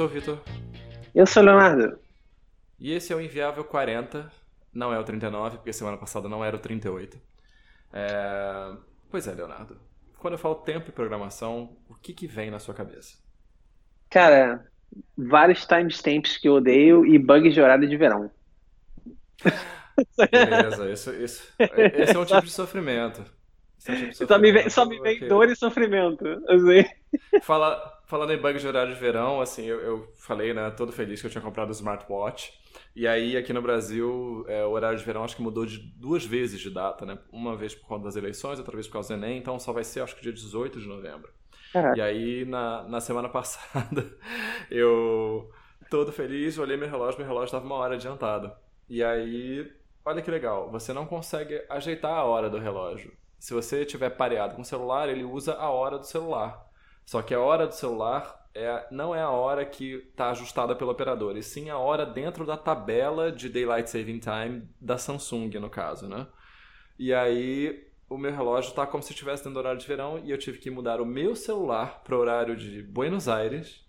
sou o Vitor. Eu sou o Leonardo. E esse é o Inviável 40, não é o 39, porque semana passada não era o 38. É... Pois é, Leonardo. Quando eu falo tempo e programação, o que, que vem na sua cabeça? Cara, vários timestamps que eu odeio e bugs de horário de verão. Beleza, isso, isso, esse é um tipo de sofrimento. É um tipo de sofrimento. Só me vem, só me vem dor e sofrimento. Assim. Fala, falando em bugs de horário de verão, assim, eu, eu, falei, né, todo feliz que eu tinha comprado o smartwatch. E aí, aqui no Brasil, é, o horário de verão acho que mudou de duas vezes de data, né? Uma vez por conta das eleições, outra vez por causa do Enem, então só vai ser, acho que dia 18 de novembro. Uhum. E aí, na, na semana passada, eu, todo feliz, olhei meu relógio, meu relógio estava uma hora adiantado. E aí, olha que legal, você não consegue ajeitar a hora do relógio. Se você tiver pareado com o celular, ele usa a hora do celular. Só que a hora do celular é, não é a hora que está ajustada pelo operador, e sim a hora dentro da tabela de Daylight Saving Time da Samsung, no caso, né? E aí o meu relógio está como se estivesse dentro do horário de verão e eu tive que mudar o meu celular para o horário de Buenos Aires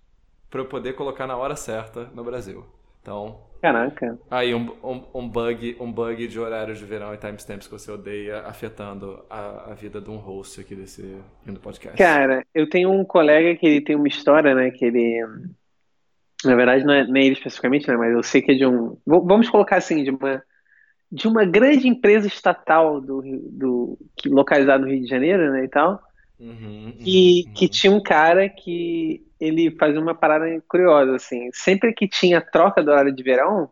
para eu poder colocar na hora certa no Brasil. Então, Caraca. Aí um, um, um, bug, um bug de horário de verão e timestamps que você odeia afetando a, a vida de um host aqui desse do podcast. Cara, eu tenho um colega que ele tem uma história, né, que ele na verdade não é nem ele especificamente, né, mas eu sei que é de um, vamos colocar assim, de uma de uma grande empresa estatal do, do localizada no Rio de Janeiro, né, e tal. Uhum, uhum, e uhum. que tinha um cara que ele fazia uma parada curiosa, assim. Sempre que tinha troca do horário de verão,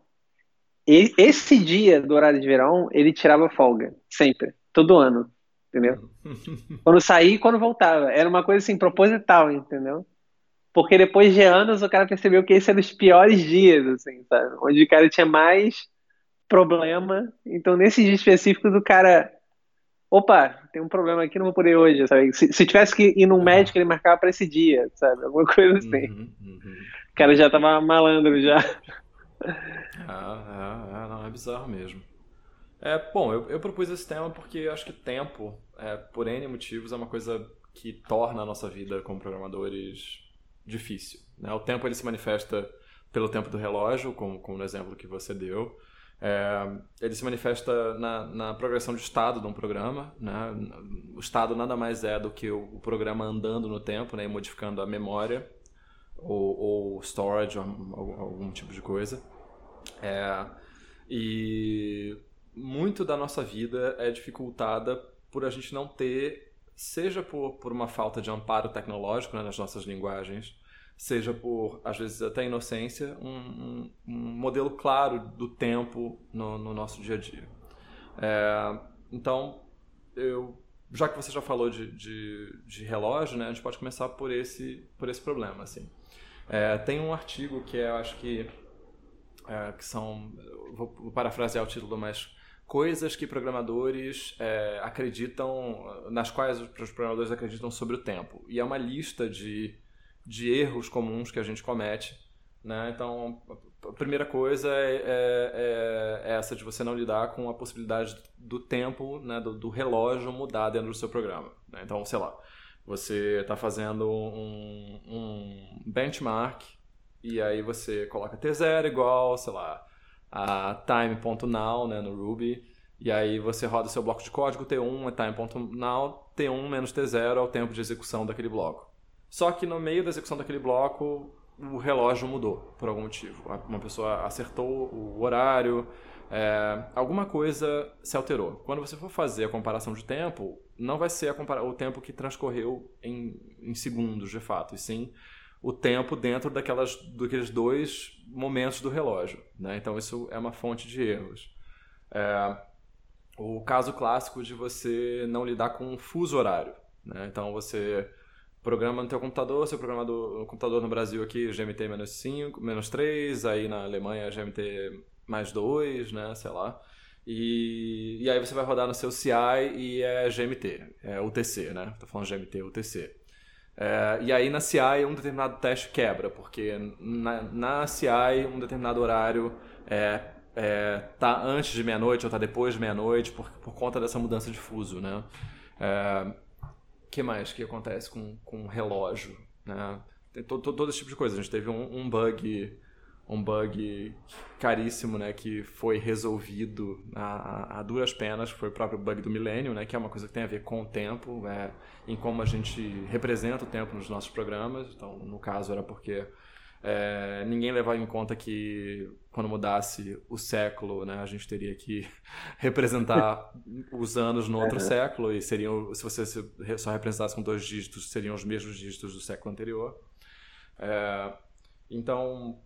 ele, esse dia do horário de verão, ele tirava folga. Sempre. Todo ano. Entendeu? quando saía e quando voltava. Era uma coisa assim, proposital, entendeu? Porque depois de anos o cara percebeu que esse era os piores dias, assim, sabe? Onde o cara tinha mais problema. Então, nesses dias específicos, o cara opa, tem um problema aqui, não vou poder hoje, sabe? Se, se tivesse que ir num médico, ele marcava para esse dia, sabe? Alguma coisa assim. Uhum, uhum. O cara já tava malandro já. Ah, é, é, não, é bizarro mesmo. É, bom, eu, eu propus esse tema porque acho que tempo, é, por N motivos, é uma coisa que torna a nossa vida como programadores difícil. Né? O tempo ele se manifesta pelo tempo do relógio, como, como no exemplo que você deu. É, ele se manifesta na, na, progressão de estado de um programa. Né? O estado nada mais é do que o, o programa andando no tempo né? e modificando a memória ou, ou storage, ou, ou, algum tipo de coisa. É, e muito da nossa vida é dificultada por a gente não ter, seja por, por uma falta de amparo tecnológico né, nas nossas linguagens, seja por, às vezes, até inocência, um, um, um modelo claro do tempo no, no nosso dia a dia. É, então, eu, já que você já falou de, de, de, relógio, né, a gente pode começar por esse, por esse problema. Assim. É, tem um artigo que eu acho que, é, que são, vou, vou parafrasear o título, mas coisas que programadores é, acreditam, nas quais os programadores acreditam sobre o tempo. E é uma lista de de erros comuns que a gente comete. Né? Então, a primeira coisa é, é, é, essa de você não lidar com a possibilidade do tempo, né, do, do relógio mudar dentro do seu programa. Né? Então, sei lá, você está fazendo um, um, benchmark e aí você coloca T0 igual, sei lá, a time.now né, no Ruby e aí você roda seu bloco de código, T1 é time.now, T1 menos T0 é o tempo de execução daquele bloco. Só que no meio da execução daquele bloco, o relógio mudou, por algum motivo. Uma pessoa acertou o horário, é, alguma coisa se alterou. Quando você for fazer a comparação de tempo, não vai ser o tempo que transcorreu em, em, segundos, de fato, e sim o tempo dentro daquelas, daqueles dois momentos do relógio. Né? Então, isso é uma fonte de erros. É, o caso clássico de você não lidar com um fuso horário. Né? Então, você programa no teu computador, seu programa do computador no Brasil aqui, GMT menos 5, menos 3, aí na Alemanha GMT mais 2, né, sei lá. E, e aí você vai rodar no seu CI e é GMT, é UTC, né? Tô falando GMT, UTC. É, e aí na CI um determinado teste quebra, porque na, na CI um determinado horário é, é, tá antes de meia-noite ou tá depois de meia-noite por, por conta dessa mudança de fuso, né? É, que mais que acontece com, com relógio? Né? tem todo, todo, esse tipo de coisa. A gente teve um, um bug um bug caríssimo, né, que foi resolvido a, a, duras penas, foi o próprio bug do milênio, né, que é uma coisa que tem a ver com o tempo, é, em como a gente representa o tempo nos nossos programas. Então, no caso, era porque é, ninguém levava em conta que quando mudasse o século, né, a gente teria que representar os anos no outro uhum. século e seriam, se você só representasse com dois dígitos, seriam os mesmos dígitos do século anterior. É, então,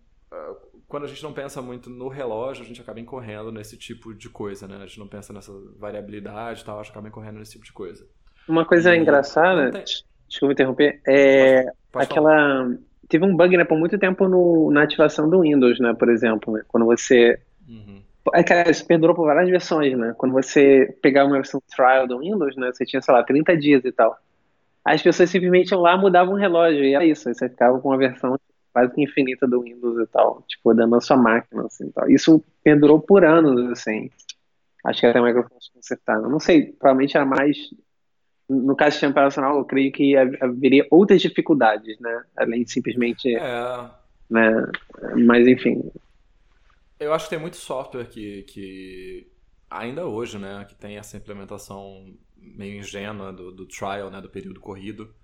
quando a gente não pensa muito no relógio, a gente acaba incorrendo nesse tipo de coisa, né? A gente não pensa nessa variabilidade e tal, a gente acaba incorrendo nesse tipo de coisa. Uma coisa e engraçada, tem... desculpa interromper, é pode, pode aquela... Falar. Teve um bug, né, por muito tempo no, na ativação do Windows, né, por exemplo, né? quando você... Uhum. É, cara, isso perdurou por várias versões, né? Quando você pegava uma versão trial do Windows, né, você tinha, sei lá, 30 dias e tal. As pessoas simplesmente iam lá, mudavam o relógio, e era isso. Aí você ficava com uma versão quase que infinita do Windows e tal, tipo, dando a sua máquina, assim, tal. Isso perdurou por anos, assim. Acho que até a Microsoft consertava. Não sei, provavelmente era mais no caso do sistema operacional, eu creio que haveria outras dificuldades, né? Além de simplesmente. É. Né? Mas, enfim. Eu acho que tem muito software que, que ainda hoje, né? Que tem essa implementação meio ingênua do, do trial, né? Do período corrido.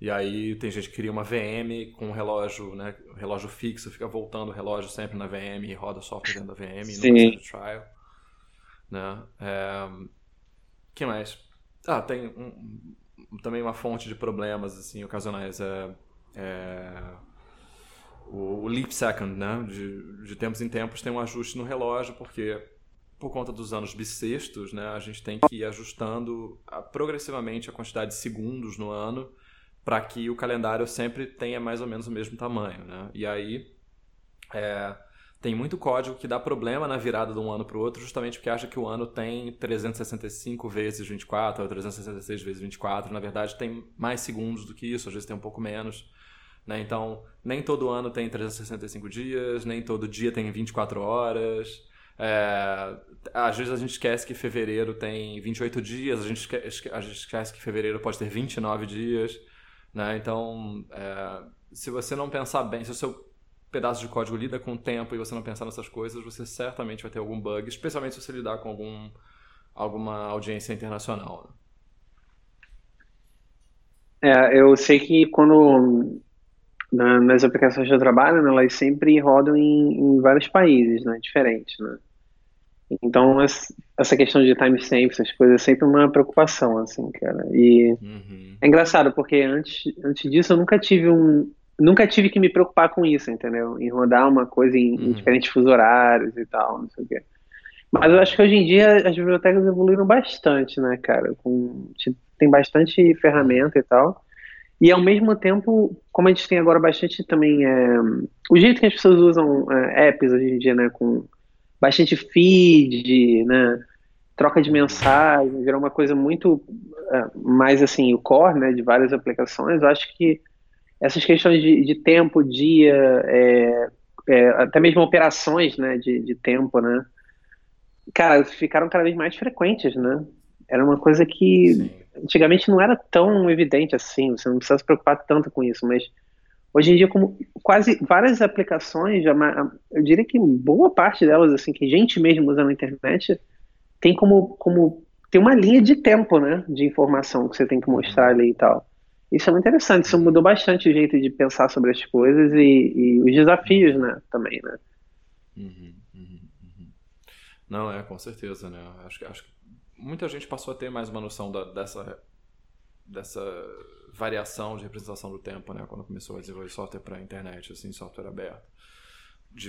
E aí tem gente que cria uma VM com um relógio, né? Relógio fixo, fica voltando o relógio sempre na VM e roda software dentro da VM Sim. e nunca sai trial. Né? É... que mais? Ah, tem um, também uma fonte de problemas assim, ocasionais. É, é... O, o leap second, né? De, de tempos em tempos tem um ajuste no relógio, porque por conta dos anos bissextos, né, a gente tem que ir ajustando progressivamente a quantidade de segundos no ano para que o calendário sempre tenha mais ou menos o mesmo tamanho. Né? E aí é, tem muito código que dá problema na virada de um ano para o outro, justamente porque acha que o ano tem 365 vezes 24 ou 366 vezes 24. Na verdade, tem mais segundos do que isso, às vezes tem um pouco menos. Né? Então, nem todo ano tem 365 dias, nem todo dia tem 24 horas. É, às vezes a gente esquece que fevereiro tem 28 dias, a gente esquece, a gente esquece que fevereiro pode ter 29 dias. Né? Então, é, se você não pensar bem, se o seu pedaço de código lida com o tempo e você não pensar nessas coisas, você certamente vai ter algum bug, especialmente se você lidar com algum, alguma audiência internacional. Né? É, eu sei que quando na, nas aplicações que eu trabalho, né, elas sempre rodam em, em vários países, né, diferentes, né? Então, essa questão de timestamp, essas coisas, é sempre uma preocupação, assim, cara. E uhum. é engraçado, porque antes, antes disso eu nunca tive um. Nunca tive que me preocupar com isso, entendeu? Em rodar uma coisa em, uhum. em diferentes fuso horários e tal, não sei o quê. Mas eu acho que hoje em dia as bibliotecas evoluíram bastante, né, cara? Com, tem bastante ferramenta e tal. E ao mesmo tempo, como a gente tem agora bastante também. É, o jeito que as pessoas usam é, apps hoje em dia, né? Com bastante feed, né? Troca de mensagem, virou uma coisa muito uh, mais assim, o core, né? De várias aplicações. Eu acho que essas questões de, de tempo, dia, é, é, até mesmo operações, né? De, de tempo, né? Cara, ficaram cada vez mais frequentes, né? Era uma coisa que Sim. antigamente não era tão evidente assim, você não precisa se preocupar tanto com isso, mas Hoje em dia, como quase várias aplicações, eu diria que boa parte delas, assim, que gente mesmo usa na internet, tem como, como tem uma linha de tempo, né, de informação que você tem que mostrar ali e tal. Isso é muito interessante, isso mudou bastante o jeito de pensar sobre as coisas e, e os desafios, né, também, né. Uhum, uhum, uhum. Não, é, com certeza, né, acho, acho que muita gente passou a ter mais uma noção da, dessa, dessa variação de representação do tempo, né? Quando começou a desenvolver software para a internet, assim, software aberto,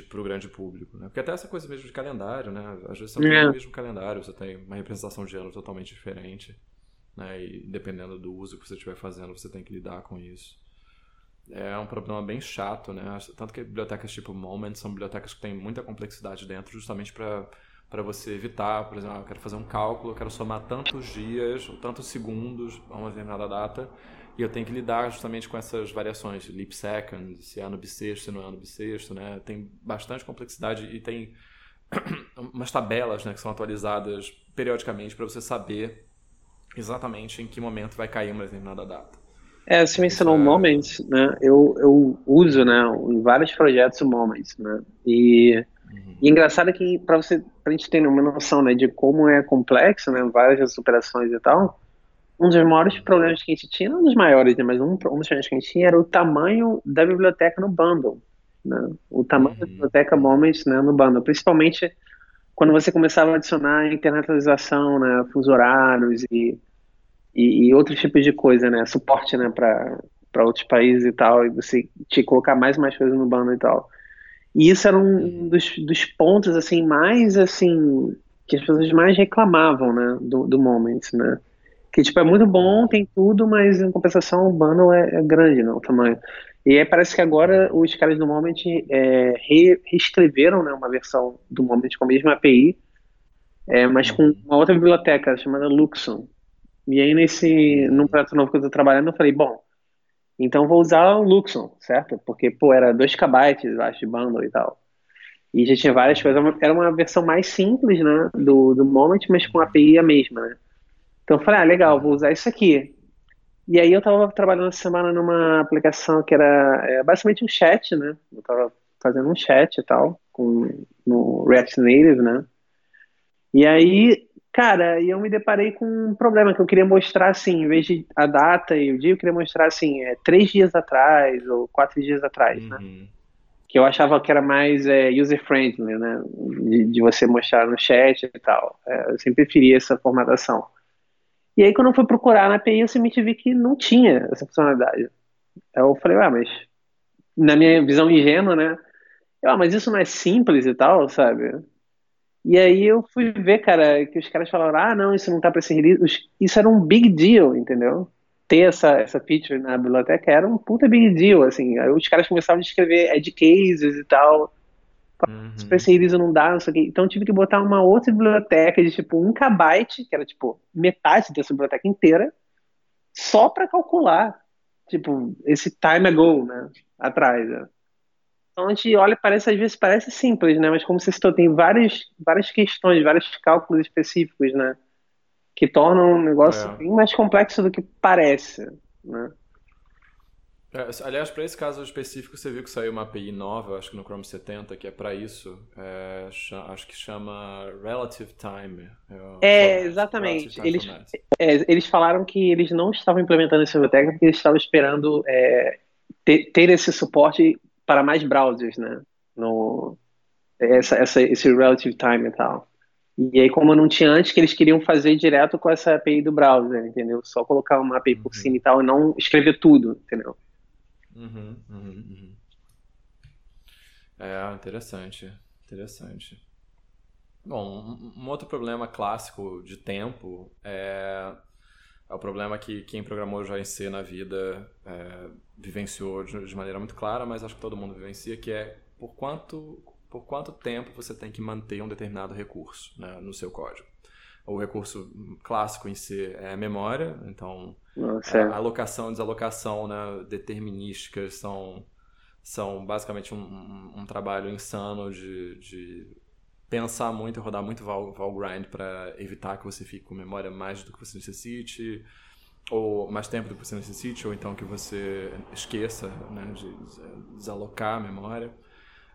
para o grande público, né? Porque até essa coisa mesmo de calendário, né? Às vezes você não tem o mesmo calendário, você tem uma representação de ano totalmente diferente, né? E dependendo do uso que você estiver fazendo, você tem que lidar com isso. É um problema bem chato, né? Tanto que bibliotecas tipo Moment são bibliotecas que têm muita complexidade dentro, justamente para para você evitar, por exemplo, ah, eu quero fazer um cálculo, eu quero somar tantos dias ou tantos segundos a uma determinada data, e eu tenho que lidar justamente com essas variações, leap second, se é ano bissexto, se não é ano bissexto, né? Tem bastante complexidade e tem umas tabelas né, que são atualizadas periodicamente para você saber exatamente em que momento vai cair uma determinada data. É, você mencionou é... Moments, né? Eu, eu uso, né, em vários projetos o Moments, né? E, uhum. e engraçado que para você, pra gente ter uma noção, né, de como é complexo, né, várias operações e tal, um dos maiores problemas que a gente tinha, não um dos maiores, né, mas um, um dos problemas que a gente tinha era o tamanho da biblioteca no bundle, né? O tamanho uhum. da biblioteca Moments, né, no bundle, principalmente quando você começava a adicionar internacionalização, né, fuso horários e e, e outros tipos de coisa, né? Suporte, né, para outros países e tal, e você te colocar mais e mais coisas no bando e tal. E isso era um dos, dos pontos, assim, mais, assim, que as pessoas mais reclamavam, né, do, do Moments, né? Que, tipo, é muito bom, tem tudo, mas em compensação o bundle é, é grande, né, o tamanho. E aí parece que agora os caras do Moment é, re, reescreveram, né, uma versão do Moment com a mesma API, é, mas com uma outra biblioteca chamada Luxon, e aí, nesse, num projeto novo que eu tô trabalhando, eu falei, bom, então vou usar o Luxon, certo? Porque, pô, era 2 KB, eu acho, de bundle e tal. E já tinha várias coisas. Era uma versão mais simples, né, do, do Moment, mas com a API a mesma, né? Então eu falei, ah, legal, vou usar isso aqui. E aí eu tava trabalhando essa semana numa aplicação que era é, basicamente um chat, né? Eu tava fazendo um chat e tal, com, no React Native, né? E aí Cara, eu me deparei com um problema que eu queria mostrar assim, em vez de a data e o dia, eu queria mostrar assim, é, três dias atrás ou quatro dias atrás, né? uhum. né? Que eu achava que era mais é, user-friendly, né? De, de, você mostrar no chat e tal. É, eu sempre preferia essa formatação. E aí, quando eu fui procurar na API, eu simplesmente vi que não tinha essa funcionalidade. Eu falei, ah, mas na minha visão ingênua, né? Eu, ah, mas isso não é simples e tal, sabe? E aí eu fui ver, cara, que os caras falaram, ah, não, isso não tá para ser release. Isso era um big deal, entendeu? Ter essa, essa feature na biblioteca era um puta big deal, assim. Aí os caras começavam a escrever edge cases e tal. Uhum. Release não dá, não sei o quê. Então eu tive que botar uma outra biblioteca de tipo um kbyte, que era tipo metade dessa biblioteca inteira, só para calcular, tipo, esse time ago, né? Atrás, né? Então a gente olha, parece às vezes parece simples, né? Mas como você citou, tem várias, várias questões, vários cálculos específicos, né? Que tornam um negócio é. bem mais complexo do que parece, né? É, aliás, para esse caso específico, você viu que saiu uma API nova, acho que no Chrome 70, que é para isso. É, acho que chama Relative Time. É, é exatamente. Eles, é, eles falaram que eles não estavam implementando essa biblioteca porque eles estavam esperando é, ter, ter, esse suporte para mais browsers, né? No, essa, essa, esse relative time e tal. E aí, como não tinha antes, que eles queriam fazer direto com essa API do browser, entendeu? Só colocar uma API por uhum. cima e tal, e não escrever tudo, entendeu? Uhum, uhum, uhum. É, interessante, interessante. Bom, um outro problema clássico de tempo é é o problema que quem programou já em C na vida é, vivenciou de, maneira muito clara, mas acho que todo mundo vivencia, que é por quanto, por quanto tempo você tem que manter um determinado recurso né, no seu código. O recurso clássico em C é a memória, então a alocação e desalocação né, determinísticas são, são basicamente um, um, um trabalho insano de, de pensar muito e rodar muito val, val grind para evitar que você fique com memória mais do que você necessite, ou mais tempo do que você necessite, ou então que você esqueça né, de desalocar a memória.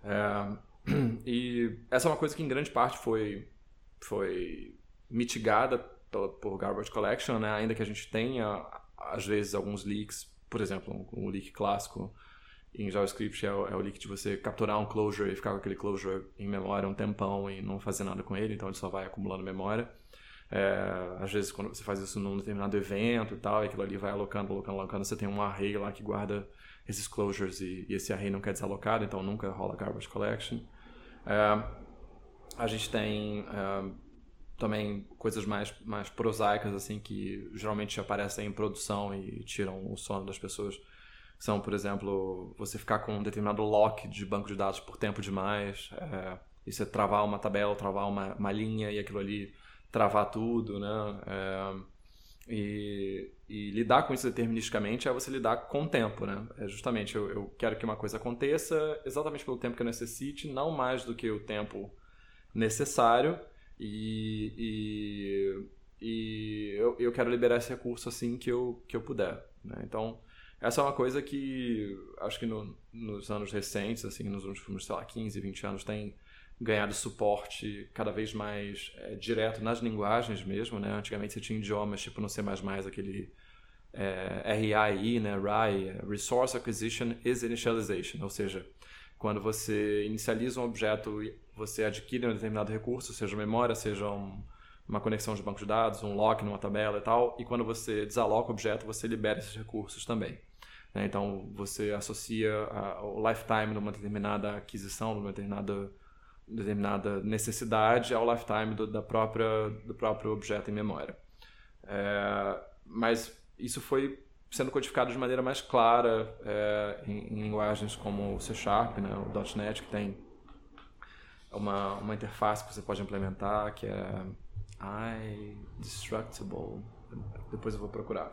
É, e essa é uma coisa que em grande parte foi, foi mitigada por Garbage Collection, né? ainda que a gente tenha às vezes alguns leaks, por exemplo, um, um leak clássico em JavaScript é o, é o leak de você capturar um closure e ficar com aquele closure em memória um tempão e não fazer nada com ele, então ele só vai acumulando memória. É, às vezes, quando você faz isso num determinado evento e tal, e aquilo ali vai alocando, alocando, alocando, você tem um array lá que guarda esses closures e, e esse array não quer desalocado, então nunca rola garbage collection. É, a gente tem é, também coisas mais, mais prosaicas, assim, que geralmente aparecem em produção e tiram o sono das pessoas são, por exemplo, você ficar com um determinado lock de banco de dados por tempo demais, é, e você travar uma tabela, travar uma, uma linha e aquilo ali travar tudo, né? É, e, e, lidar com isso deterministicamente é você lidar com o tempo, né? É justamente, eu, eu, quero que uma coisa aconteça exatamente pelo tempo que eu necessite, não mais do que o tempo necessário, e, e, e eu, eu quero liberar esse recurso assim que eu, que eu puder. Né? Então, essa é uma coisa que acho que no, nos anos recentes, assim, nos últimos, sei lá, 15, 20 anos, tem ganhado suporte cada vez mais é, direto nas linguagens mesmo, né? Antigamente você tinha idiomas tipo no C++, aquele é, RAI, né? RAI, Resource Acquisition is Initialization, ou seja, quando você inicializa um objeto, você adquire um determinado recurso, seja memória, seja um, uma conexão de banco de dados, um lock numa tabela e tal, e quando você desaloca o objeto, você libera esses recursos também. Né? Então, você associa a, o lifetime de uma determinada aquisição, de uma determinada, determinada necessidade ao lifetime do, da própria, do próprio objeto em memória. É, mas isso foi sendo codificado de maneira mais clara é, em, em, linguagens como o C Sharp, né, o .NET, que tem uma, uma interface que você pode implementar, que é iDestructible. Depois eu vou procurar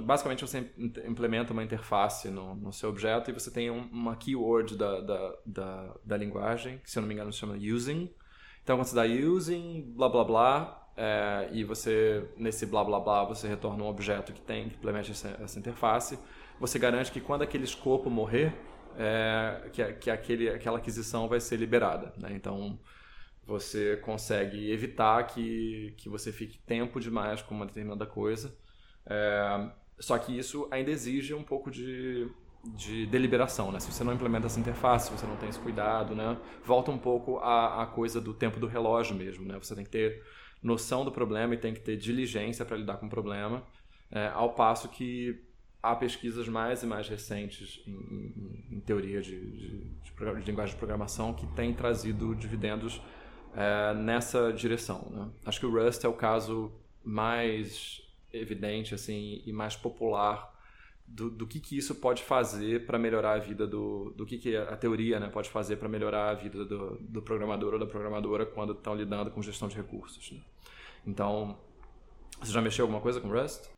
basicamente você implementa uma interface no, no seu objeto e você tem um, uma keyword da, da, da, da, linguagem, que se eu não me engano se chama using. Então quando você dá using, blá blá blá, é, e você, nesse blá blá blá, você retorna um objeto que tem, que implementa essa, essa interface, você garante que quando aquele escopo morrer, é, que, que aquele, aquela aquisição vai ser liberada. Né? Então você consegue evitar que, que você fique tempo demais com uma determinada coisa é, só que isso ainda exige um pouco de, de deliberação, né? Se você não implementa essa interface, se você não tem esse cuidado, né? Volta um pouco à, coisa do tempo do relógio mesmo, né? Você tem que ter noção do problema e tem que ter diligência para lidar com o problema, é, ao passo que há pesquisas mais e mais recentes em, em, em teoria de, de, de, de, linguagem de programação que têm trazido dividendos é, nessa direção. Né? Acho que o Rust é o caso mais evidente assim e mais popular do, do que, que isso pode fazer para melhorar a vida do, do que, que a teoria né, pode fazer para melhorar a vida do, do programador ou da programadora quando estão lidando com gestão de recursos. Né? Então, você já mexeu alguma coisa com Rust?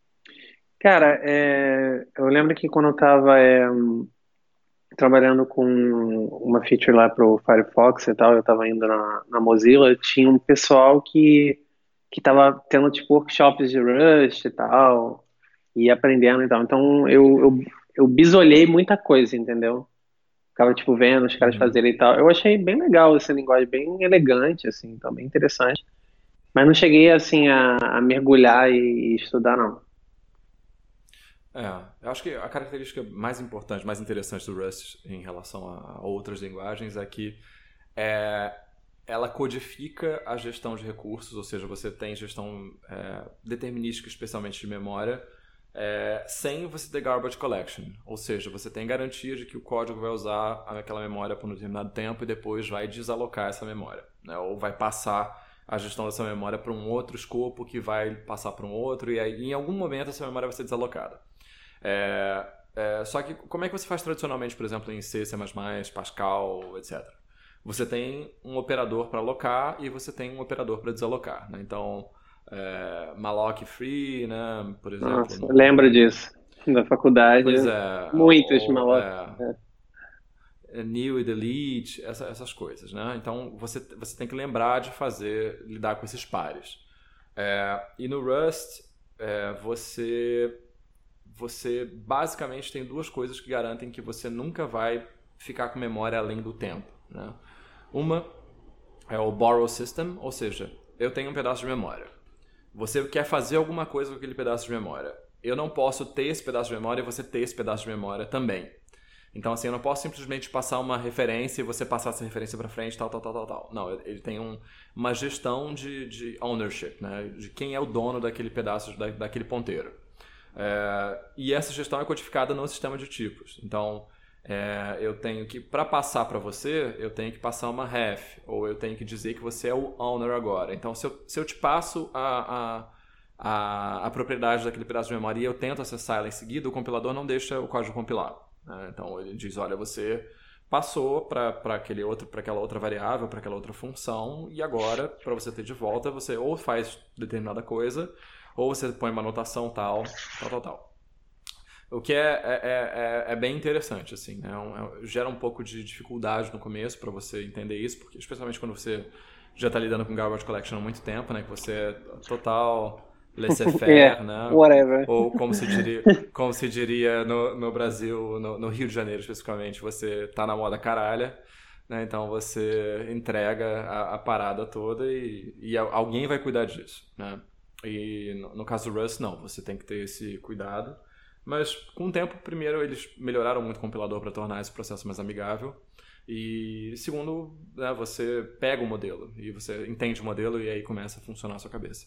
Cara, é, eu lembro que quando eu estava é, trabalhando com uma feature lá para o Firefox e tal, eu estava indo na, na Mozilla, tinha um pessoal que que tava tendo tipo workshops de Rust e tal, e aprendendo e tal. Então eu, eu, eu bisolhei muita coisa, entendeu? Ficava tipo vendo os caras uhum. fazerem e tal. Eu achei bem legal essa linguagem, bem elegante, assim, então bem interessante. Mas não cheguei assim a, a mergulhar e, e estudar, não. É, eu acho que a característica mais importante, mais interessante do Rust em relação a outras linguagens é que é, ela codifica a gestão de recursos, ou seja, você tem gestão é, determinística, especialmente de memória, é, sem você ter garbage collection. Ou seja, você tem garantia de que o código vai usar aquela memória por um determinado tempo e depois vai desalocar essa memória. Né? Ou vai passar a gestão dessa memória para um outro escopo que vai passar para um outro e aí em algum momento essa memória vai ser desalocada. É, é, só que como é que você faz tradicionalmente, por exemplo, em C, C++, Pascal, etc.? você tem um operador para alocar e você tem um operador para desalocar. Né? Então, é, malloc free, né? por exemplo. Nossa, no... lembra disso, da faculdade. Pois é. Muitos ou, malloc. É, é. new e delete, essa, essas coisas. Né? Então, você, você tem que lembrar de fazer, lidar com esses pares. É, e no Rust, é, você, você basicamente tem duas coisas que garantem que você nunca vai ficar com memória além do tempo. Né? Uma é o borrow system, ou seja, eu tenho um pedaço de memória. Você quer fazer alguma coisa com aquele pedaço de memória. Eu não posso ter esse pedaço de memória e você ter esse pedaço de memória também. Então, assim, eu não posso simplesmente passar uma referência e você passar essa referência para frente, tal, tal, tal, tal, tal. Não, ele tem um, uma gestão de, de ownership, né? De quem é o dono daquele pedaço, da, daquele ponteiro. É, e essa gestão é codificada no sistema de tipos. Então, é, eu tenho que, para passar para você, eu tenho que passar uma ref, ou eu tenho que dizer que você é o owner agora. Então, se eu, se eu te passo a, a, a, a propriedade daquele pedaço de memória e eu tento acessar ela em seguida, o compilador não deixa o código compilar. Né? Então, ele diz: olha, você passou para aquela outra variável para aquela outra função e agora para você ter de volta você ou faz determinada coisa ou você põe uma anotação tal tal tal tal o que é, é, é, é, é bem interessante, assim, né? É, gera um pouco de dificuldade no começo para você entender isso, porque especialmente quando você já está lidando com garbage collection há muito tempo, né? Que você é total laissez-faire, yeah, né? Whatever. Ou como se diria, como se diria no, no Brasil, no, no Rio de Janeiro especificamente, você tá na moda caralha, né? Então você entrega a, a parada toda e, e, alguém vai cuidar disso, né? E no, no caso do Rust, não, você tem que ter esse cuidado. Mas com o tempo, primeiro, eles melhoraram muito o compilador para tornar esse processo mais amigável. E segundo, né, você pega o modelo e você entende o modelo e aí começa a funcionar a sua cabeça.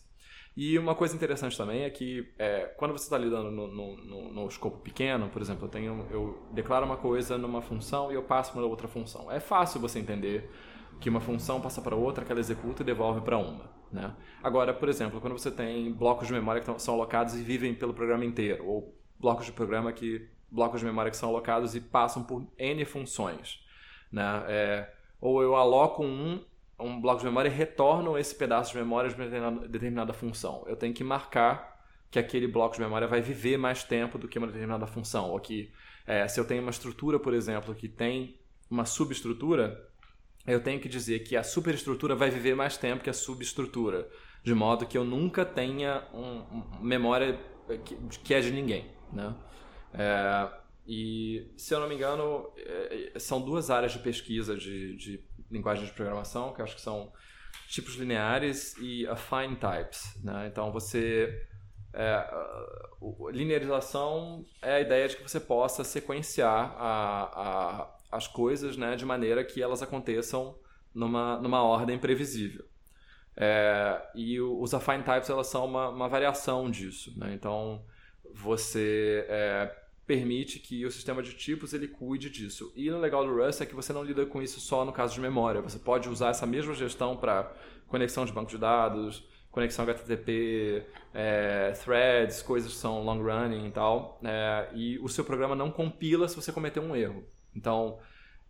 E uma coisa interessante também é que é, quando você está lidando no, no, no, no, escopo pequeno, por exemplo, eu, tenho, eu declaro uma coisa numa função e eu passo para outra função. É fácil você entender que uma função passa para outra, que ela executa e devolve para uma. Né? Agora, por exemplo, quando você tem blocos de memória que são alocados e vivem pelo programa inteiro, ou blocos de programa que blocos de memória que são alocados e passam por n funções, né? É, ou eu aloco um um bloco de memória e retornam esse pedaço de memória de determinada, determinada função. Eu tenho que marcar que aquele bloco de memória vai viver mais tempo do que uma determinada função. Ou que é, se eu tenho uma estrutura, por exemplo, que tem uma subestrutura, eu tenho que dizer que a superestrutura vai viver mais tempo que a subestrutura. De modo que eu nunca tenha um, um memória que, que, é de ninguém. Né? É, e, se eu não me engano, é, são duas áreas de pesquisa de, de linguagens de programação, que acho que são tipos lineares e affine types. Né? Então, você... É, linearização é a ideia de que você possa sequenciar a, as coisas né, de maneira que elas aconteçam numa, numa ordem previsível. É, e os affine types elas são uma, uma variação disso. Né? Então, você é, permite que o sistema de tipos ele cuide disso. E o legal do Rust é que você não lida com isso só no caso de memória. Você pode usar essa mesma gestão para conexão de banco de dados, conexão HTTP, é, threads, coisas que são long running e tal. É, e o seu programa não compila se você cometer um erro. Então,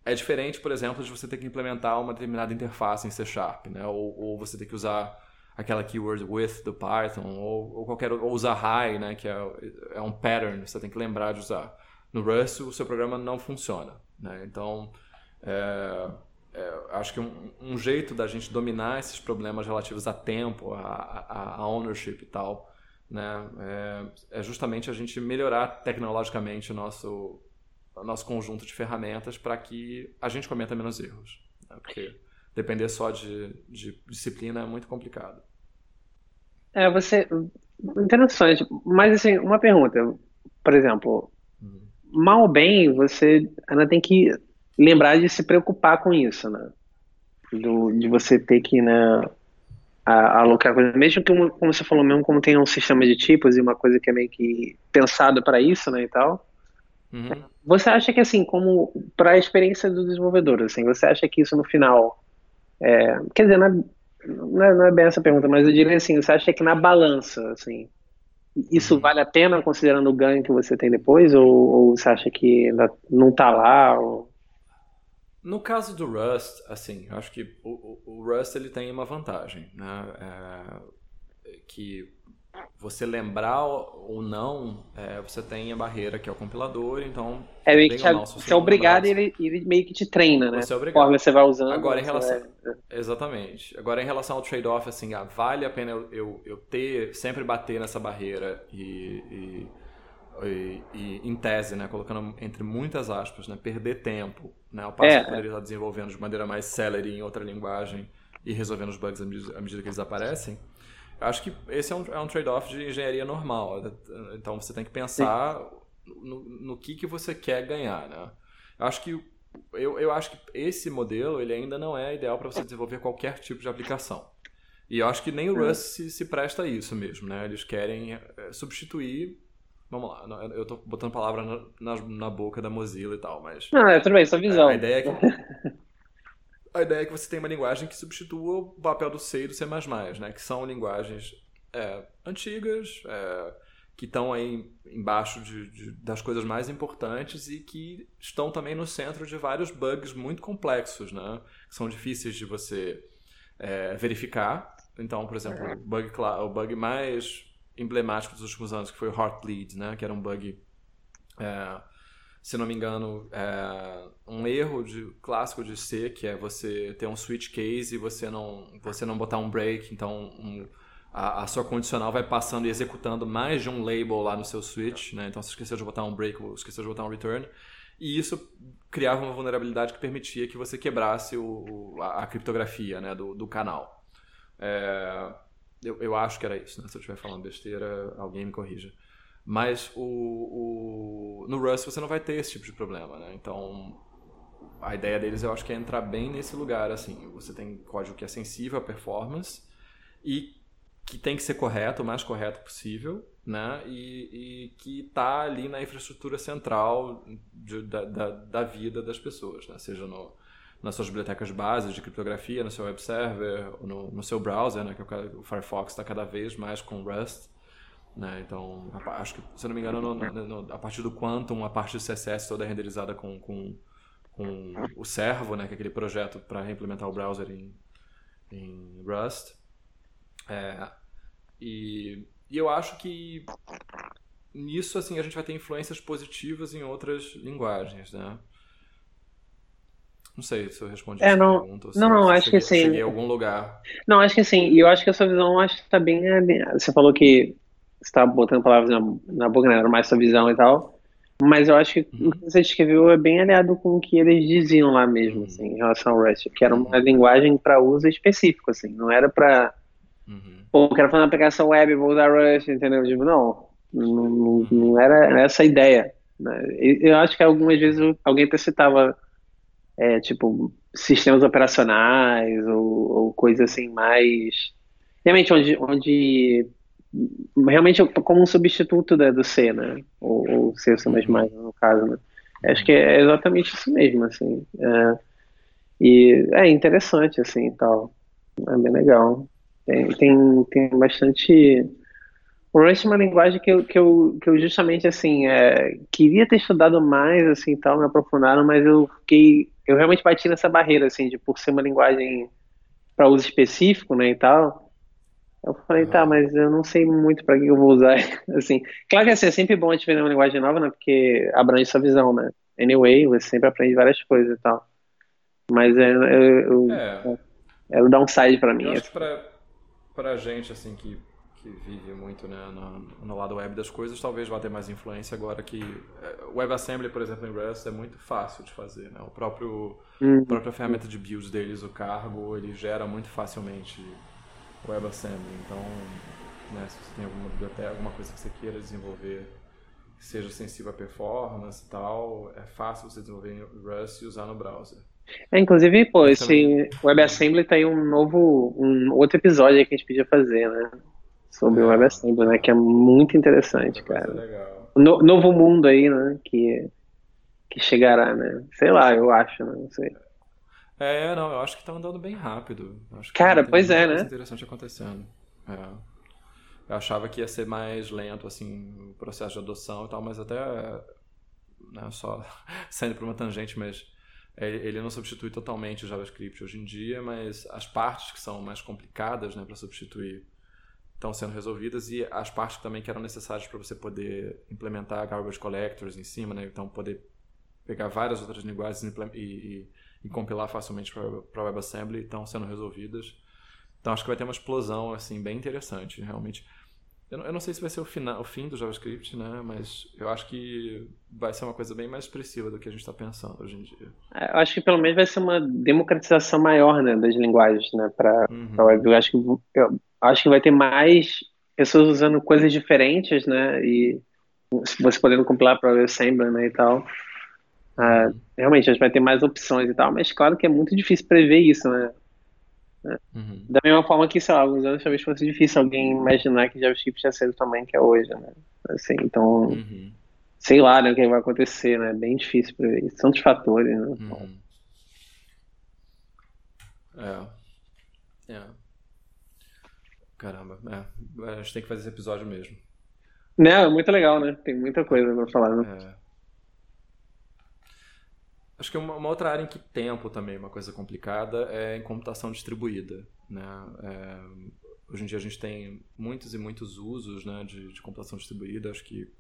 é diferente, por exemplo, de você ter que implementar uma determinada interface em C Sharp, né? ou, ou você ter que usar aquela keyword with do Python, ou, ou qualquer ou usar high, né, que é, é um pattern, você tem que lembrar de usar. No Rust, o seu programa não funciona. Né? Então, é, é, acho que um, um, jeito da gente dominar esses problemas relativos a tempo, a, a, a ownership e tal, né, é, é, justamente a gente melhorar tecnologicamente o nosso, nosso conjunto de ferramentas para que a gente cometa menos erros. Né? Porque depender só de, de disciplina é muito complicado. É, você. Interessante. Mas, assim, uma pergunta. Por exemplo, uhum. mal ou bem, você ainda tem que lembrar de se preocupar com isso, né? Do, de você ter que, né, a, alocar coisa. Mesmo que, como você falou, mesmo como tem um sistema de tipos e uma coisa que é meio que pensado para isso, né, e tal. Uhum. Você acha que, assim, como para a experiência do desenvolvedor, assim, você acha que isso no final é, quer dizer, é, é, não é bem essa pergunta, mas eu diria assim, você acha que na balança, assim, isso uhum. vale a pena considerando o ganho que você tem depois, ou, ou você acha que ainda não está lá? Ou... No caso do Rust, assim, eu acho que o, o, Rust ele tem uma vantagem, né? É, que você lembrar ou não, é, você tem a barreira que é o compilador, então. É meio que te, você é obrigado e ele, ele meio que te treina, né? Você é obrigado. Conforme você vai usando. Agora em relação. É... Exatamente. Agora em relação ao trade-off, assim, ah, vale a pena eu, eu, eu, ter, sempre bater nessa barreira e, e, e, e, em tese, né? Colocando entre muitas aspas, né? Perder tempo, né? Ao passo é, que poderia estar desenvolvendo de maneira mais celery em outra linguagem e resolvendo os bugs à medida que eles aparecem acho que esse é um, é um trade-off de engenharia normal. Então você tem que pensar no, no, que, que você quer ganhar, né? Acho que eu, eu acho que esse modelo ele ainda não é ideal para você desenvolver qualquer tipo de aplicação. E eu acho que nem o Rust se, se presta a isso mesmo, né? Eles querem é, substituir Vamos lá, eu estou botando palavra na, na, na, boca da Mozilla e tal, mas. Não, é tudo bem, sua visão. A ideia é que. a ideia é que você tem uma linguagem que substitua o papel do C e do C++, né? Que são linguagens é, antigas, é, que estão aí embaixo de, de, das coisas mais importantes e que estão também no centro de vários bugs muito complexos, né? Que são difíceis de você é, verificar. Então, por exemplo, o bug, o bug mais emblemático dos últimos anos, que foi o Heartbleed, né? Que era um bug é, se não me engano, é um erro de, clássico de C, que é você ter um switch case e você não, você não botar um break, então um, a, a, sua condicional vai passando e executando mais de um label lá no seu switch, né? Então você esqueceu de botar um break ou esqueceu de botar um return. E isso criava uma vulnerabilidade que permitia que você quebrasse o, a, a criptografia né, do, do canal. É, eu, eu, acho que era isso, né? Se eu estiver falando besteira, alguém me corrija. Mas o, o, no Rust você não vai ter esse tipo de problema, né? Então, a ideia deles eu acho que é entrar bem nesse lugar, assim. Você tem código que é sensível à performance e que tem que ser correto, o mais correto possível, né? E, e que está ali na infraestrutura central de, da, da, da, vida das pessoas, né? Seja no, nas suas bibliotecas de base de criptografia, no seu web server, no, no seu browser, né? Que o Firefox está cada vez mais com Rust. Né? Então, acho que, se eu não me engano, no, no, a partir do Quantum, a parte de CSS toda é renderizada com, com, com o Servo, né? que é aquele projeto para implementar o browser em, em Rust. É, e, e eu acho que nisso assim a gente vai ter influências positivas em outras linguagens, né? Não sei se eu respondi é, não, pergunta. Não, não, acho cheguei, que sim. Cheguei a algum lugar. Não, acho que sim. E eu acho que a sua visão acho que está bem. Você falou que está botando palavras na, na boca, né? Era mais sua visão e tal. Mas eu acho que uhum. o que você descreveu é bem aliado com o que eles diziam lá mesmo, uhum. assim, em relação ao Rust, que era uma uhum. linguagem para uso específico, assim, não era para Uhum. Pô, quero fazer uma aplicação web, vou usar Rust, entendeu? Tipo, não, não, não, não era essa a ideia. Né? Eu acho que algumas vezes alguém até citava, é, tipo, sistemas operacionais ou, ou coisa assim mais... Realmente, onde, onde realmente como um substituto da, do C, né? Ou, ou C, C++, uhum. no caso, né? Acho que é exatamente isso mesmo, assim. É, e é interessante, assim, tal. É bem legal. Tem, tem, tem bastante. O Rust é uma linguagem que eu, que eu, que eu justamente, assim, é, queria ter estudado mais, assim, tal, me aprofundado, mas eu fiquei, eu realmente bati nessa barreira, assim, de por ser uma linguagem para uso específico, né, e tal. Eu falei, tá, mas eu não sei muito para que eu vou usar, assim. Claro que, assim, é sempre bom a gente ver uma linguagem nova, né, porque abrange sua visão, né. Anyway, você sempre aprende várias coisas e tal. Mas é, eu, eu, é. é o downside para mim. Eu acho que pra pra gente, assim, que, que vive muito né, no, no, lado web das coisas, talvez vá ter mais influência agora que é, o WebAssembly, por exemplo, em Rust é muito fácil de fazer, né? O próprio, uhum. a própria ferramenta de build deles, o Cargo, ele gera muito facilmente WebAssembly. Então, né, se você tem alguma biblioteca, alguma coisa que você queira desenvolver que seja sensível à performance e tal, é fácil você desenvolver em Rust e usar no browser. É, inclusive, pô, esse WebAssembly tá aí um novo, um outro episódio que a gente podia fazer, né? Sobre é. o WebAssembly, né? Que é muito interessante, é cara. Legal. No, novo mundo aí, né? Que, que chegará, né? Sei lá, eu acho, né? Não sei. É, não, eu acho que tá andando bem rápido. cara, pois é, né? interessante acontecendo. É. Eu achava que ia ser mais lento, assim, o processo de adoção e tal, mas até, né, só saindo por uma tangente, mas é, ele não substitui totalmente o JavaScript hoje em dia, mas as partes que são mais complicadas né, para substituir estão sendo resolvidas e as partes também que eram necessárias para você poder implementar garbage collectors em cima, né, então poder pegar várias outras linguagens e, e, e compilar facilmente para WebAssembly estão sendo resolvidas. Então acho que vai ter uma explosão assim bem interessante, realmente. Eu não, eu não, sei se vai ser o, final, o fim do JavaScript, né? Mas eu acho que vai ser uma coisa bem mais expressiva do que a gente está pensando hoje em dia. É, eu acho que pelo menos vai ser uma democratização maior, né, das linguagens, né, para uhum. web. Eu acho que eu acho que vai ter mais pessoas usando coisas diferentes, né, e você podendo compilar para o Assembly, né, e tal. Uh, realmente, a gente vai ter mais opções e tal, mas claro que é muito difícil prever isso, né? Né? Uhum. Da mesma forma que, sei lá, alguns anos talvez fosse difícil alguém imaginar que JavaScript ia ser do tamanho que é hoje, né? Assim, então, uhum. sei lá né, o que vai acontecer, né? É bem difícil prever isso. Tantos fatores, né? Uhum. É. É. Caramba, é. A gente tem que fazer esse episódio mesmo. Não, é muito legal, né? Tem muita coisa pra falar, né? É. Acho que uma, uma, outra área em que tempo também é uma coisa complicada é em computação distribuída. Né? É, hoje em dia a gente tem muitos e muitos usos né, de, de computação distribuída. Acho que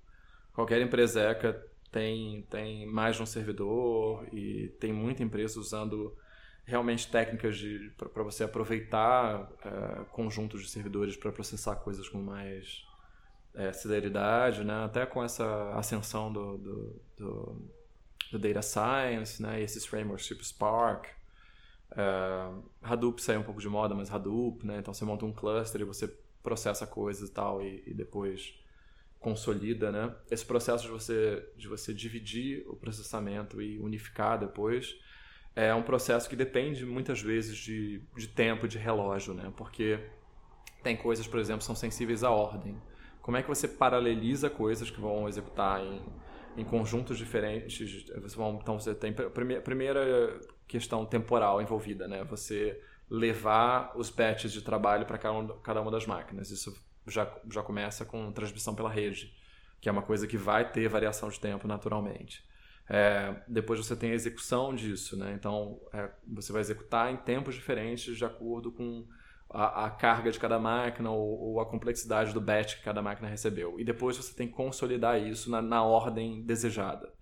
qualquer empreseca tem, tem mais de um servidor e tem muita empresa usando realmente técnicas para você aproveitar é, conjuntos de servidores para processar coisas com mais é, celeridade, né? até com essa ascensão do, do, do, do data science, né? esses frameworks tipo Spark. É, Hadoop saiu um pouco de moda, mas Hadoop, né? então você monta um cluster e você processa coisas e tal, e, e depois consolida, né? Esse processo de você, de você dividir o processamento e unificar depois é um processo que depende muitas vezes de, de tempo, de relógio, né? Porque tem coisas, por exemplo, são sensíveis à ordem. Como é que você paraleliza coisas que vão executar em, em conjuntos diferentes? Você então, você tem a primeira questão temporal envolvida, né? Você levar os batches de trabalho para cada uma das máquinas. Isso já, já começa com transmissão pela rede, que é uma coisa que vai ter variação de tempo naturalmente. É, depois você tem a execução disso, né? Então é, você vai executar em tempos diferentes de acordo com a, a carga de cada máquina ou, ou, a complexidade do batch que cada máquina recebeu. E depois você tem que consolidar isso na, na ordem desejada,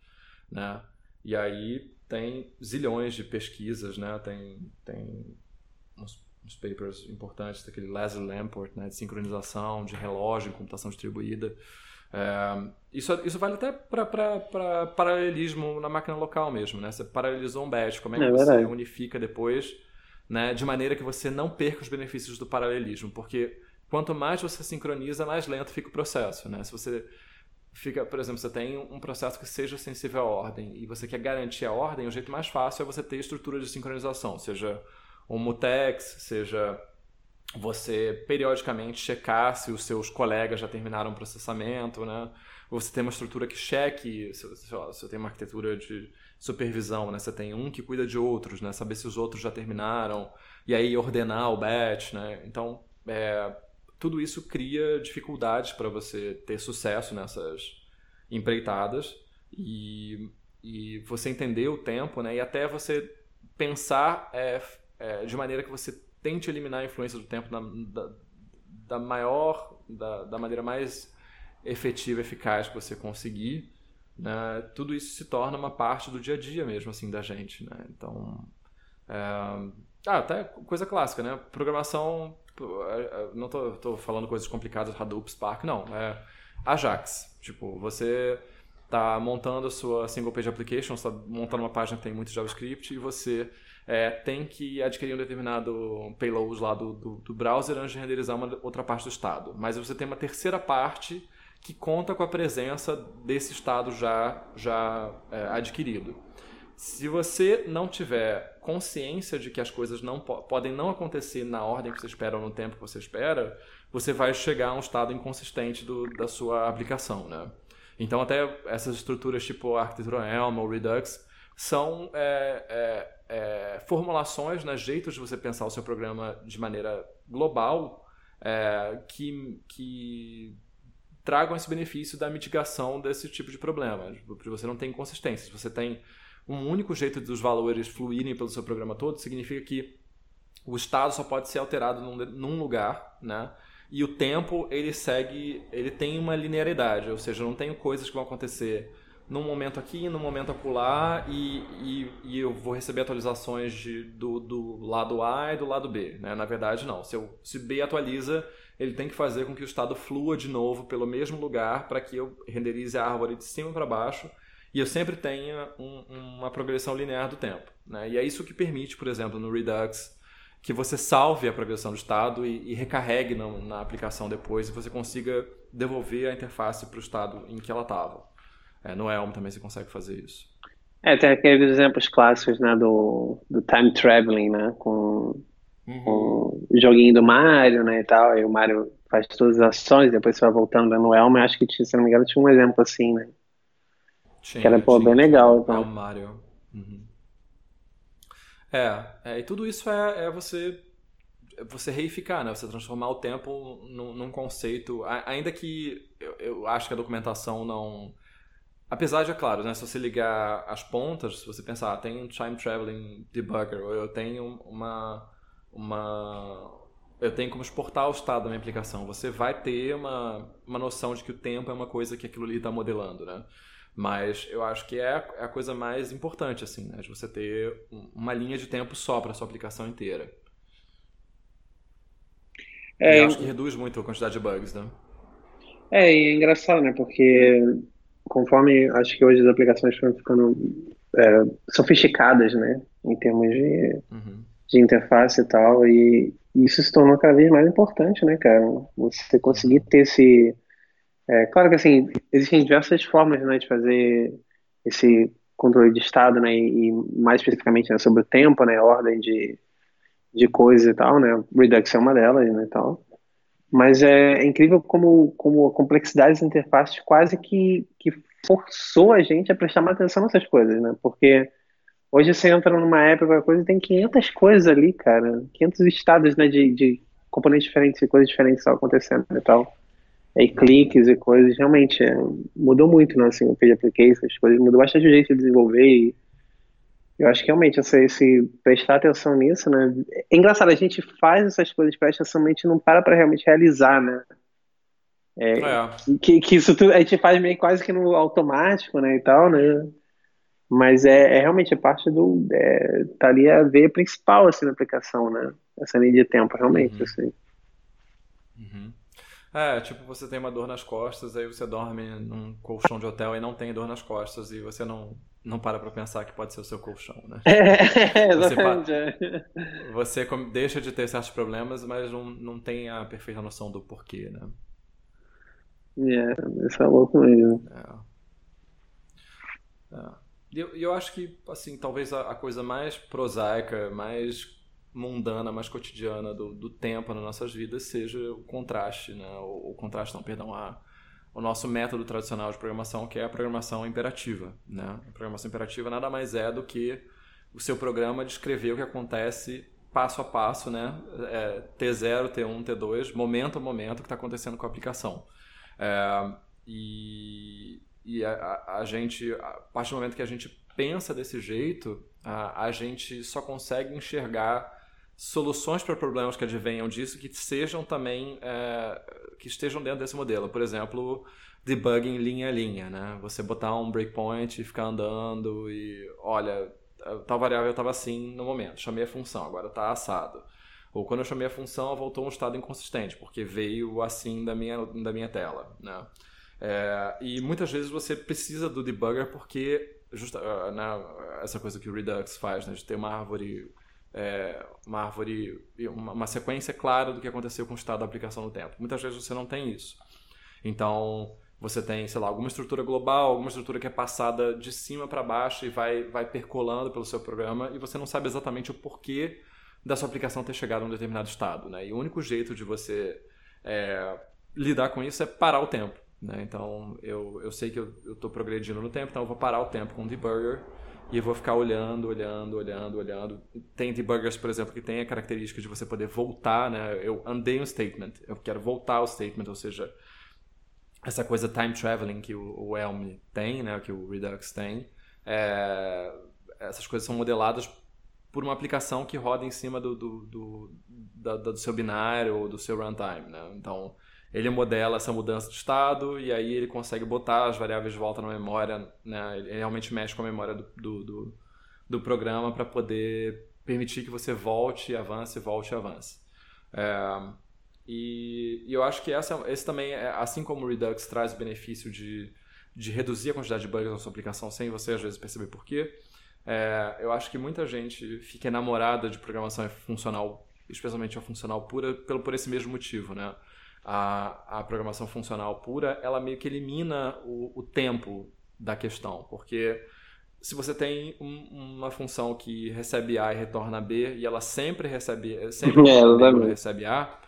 né? E aí tem zilhões de pesquisas, né? Tem, tem uns uns papers importantes daquele Leslie Lamport, né, de sincronização, de relógio computação distribuída. É, isso, isso vale até para paralelismo na máquina local mesmo, né? Você paralelizou um batch, como é que é você unifica depois, né? De maneira que você não perca os benefícios do paralelismo, porque quanto mais você sincroniza, mais lento fica o processo, né? Se você fica, por exemplo, você tem um processo que seja sensível à ordem e você quer garantir a ordem, o jeito mais fácil é você ter estrutura de sincronização, seja um mutex, seja você periodicamente checar se os seus colegas já terminaram o processamento, né? Você tem uma estrutura que cheque, se você tem uma arquitetura de supervisão, né? Você tem um que cuida de outros, né? Saber se os outros já terminaram e aí ordenar o batch, né? Então, é, tudo isso cria dificuldades para você ter sucesso nessas empreitadas e, e você entender o tempo, né? E até você pensar é, é, de maneira que você tente eliminar a influência do tempo da, da, da maior, da, da, maneira mais efetiva, eficaz que você conseguir. Né? Tudo isso se torna uma parte do dia a dia mesmo, assim, da gente, né? Então, é... ah, até coisa clássica, né? Programação, é, é, não tô, tô falando coisas complicadas, Hadoop, Spark, não, é Ajax. Tipo, você está montando a sua single page application, está montando uma página que tem muito JavaScript e você é, tem que adquirir um determinado payload lá do, do, do, browser antes de renderizar uma outra parte do estado. Mas você tem uma terceira parte que conta com a presença desse estado já, já é, adquirido. Se você não tiver consciência de que as coisas não po podem não acontecer na ordem que você espera ou no tempo que você espera, você vai chegar a um estado inconsistente do, da sua aplicação, né? Então, até essas estruturas tipo arquitetura Elm ou Redux são é, é, é, formulações, né, jeitos de você pensar o seu programa de maneira global é, que, que tragam esse benefício da mitigação desse tipo de problema. Porque você não tem inconsistência. Se você tem um único jeito dos valores fluírem pelo seu programa todo, significa que o estado só pode ser alterado num, num lugar, né? E o tempo ele segue, ele tem uma linearidade, ou seja, não tem coisas que vão acontecer num momento aqui, num momento acolá, e, e, e eu vou receber atualizações de, do, do lado A e do lado B. Né? Na verdade, não. Se, eu, se B atualiza, ele tem que fazer com que o estado flua de novo pelo mesmo lugar para que eu renderize a árvore de cima para baixo e eu sempre tenha um, uma progressão linear do tempo. Né? E é isso que permite, por exemplo, no Redux, que você salve a progressão do estado e, e recarregue na, na, aplicação depois e você consiga devolver a interface para o estado em que ela estava. É, no Elm também você consegue fazer isso. É, tem aqueles exemplos clássicos, né, do, do time traveling, né, com, uhum. o joguinho do Mario, né, e tal, aí o Mario faz todas as ações, depois você vai voltando né, no Elm, acho que, tinha, se não me engano, tinha um exemplo assim, né, tinha, que era, pô, tinha, bem legal. Então. Elm Mario. Uhum. É, é, e tudo isso é, é você você reificar, né? Você transformar o tempo num, num conceito, ainda que eu, eu, acho que a documentação não Apesar de, é claro, né, se você ligar as pontas, se você pensar, ah, tem um time traveling debugger, ou eu tenho uma, uma eu tenho como exportar o estado da minha aplicação, você vai ter uma, uma noção de que o tempo é uma coisa que aquilo ali está modelando, né? Mas eu acho que é a coisa mais importante, assim, né? De você ter uma linha de tempo só para sua aplicação inteira. É, eu acho que reduz muito a quantidade de bugs, né? É, e é engraçado, né? Porque conforme acho que hoje as aplicações estão ficando é, sofisticadas, né? Em termos de, uhum. De interface e tal, e isso se tornou cada vez mais importante, né, cara? Você conseguir ter esse. É, claro que assim, existem diversas formas né, de fazer esse controle de estado, né? E, mais especificamente né, sobre o tempo, né? Ordem de, de coisas e tal, né? Redux é uma delas, né? E tal. Mas é, é incrível como, como a complexidade das interfaces quase que, que forçou a gente a prestar mais atenção nessas coisas, né? Porque hoje você entra numa época qualquer coisa e tem 500 coisas ali, cara. 500 estados né, de, de componentes diferentes e coisas diferentes acontecendo e tal. E cliques e coisas, realmente, é, mudou muito, né? Assim, o Page Application, as coisas mudou bastante o jeito de desenvolver e eu acho que realmente essa, esse prestar atenção nisso, né? É engraçado, a gente faz essas coisas, presta atenção, a gente não para para realmente realizar, né? É, é. Que, que isso tudo a gente faz meio quase que no automático, né? E tal, né? Mas é, é realmente é parte do. É, tá ali a ver principal assim, na aplicação, né? Essa linha de tempo, realmente, uhum. assim. Uhum. É, tipo, você tem uma dor nas costas, aí você dorme num colchão de hotel e não tem dor nas costas, e você não, não para pra pensar que pode ser o seu colchão, né? É, exatamente. Você, você deixa de ter certos problemas, mas não, não tem a perfeita noção do porquê, né? É, isso é louco mesmo. É. é. E eu, eu acho que, assim, talvez a, a coisa mais prosaica, mais mundana, mais cotidiana do, do tempo nas nossas vidas seja o contraste, né? O, o contraste, não, perdão, a, o nosso método tradicional de programação, que é a programação imperativa, né? A programação imperativa nada mais é do que o seu programa descrever o que acontece passo a passo, né? É, T0, T1, T2, momento a momento o que está acontecendo com a aplicação. É, e e a, a, a, gente, a partir do momento que a gente pensa desse jeito, a, a gente só consegue enxergar soluções para problemas que advenham disso que sejam também é, que estejam dentro desse modelo. Por exemplo, debugging linha a linha, né? Você botar um breakpoint e ficar andando e olha, tal variável estava assim no momento, chamei a função, agora está assado. Ou quando eu chamei a função, voltou um estado inconsistente, porque veio assim da minha, da minha tela, né? É, e muitas vezes você precisa do debugger porque justa, uh, né, essa coisa que o Redux faz, né, de ter uma árvore, é, uma árvore, uma, uma, sequência clara do que aconteceu com o estado da aplicação no tempo. Muitas vezes você não tem isso. Então você tem, sei lá, alguma estrutura global, alguma estrutura que é passada de cima para baixo e vai, vai percolando pelo seu programa e você não sabe exatamente o porquê da sua aplicação ter chegado a um determinado estado, né? E o único jeito de você é, lidar com isso é parar o tempo. Né? Então, eu, eu sei que eu estou progredindo no tempo, então eu vou parar o tempo com o debugger e eu vou ficar olhando, olhando, olhando, olhando. Tem debuggers, por exemplo, que tem a característica de você poder voltar, né? Eu andei um statement, eu quero voltar ao statement, ou seja, essa coisa time traveling que o, o Elm tem, né? Que o Redux tem. É, essas coisas são modeladas por uma aplicação que roda em cima do, do, do, do, do seu binário ou do seu runtime, né? Então, ele modela essa mudança de estado e aí ele consegue botar as variáveis de volta na memória, né? ele realmente mexe com a memória do, do, do, do programa para poder permitir que você volte, avance, volte avance. É, e, e, eu acho que essa, esse também, é, assim como o Redux traz o benefício de, de reduzir a quantidade de bugs na sua aplicação sem você às vezes perceber por quê, é, eu acho que muita gente fica enamorada de programação funcional, especialmente a funcional pura, pelo, por esse mesmo motivo, né? A, a programação funcional pura, ela meio que elimina o, o tempo da questão, porque se você tem um, uma função que recebe A e retorna B e ela sempre recebe sempre é, recebe A,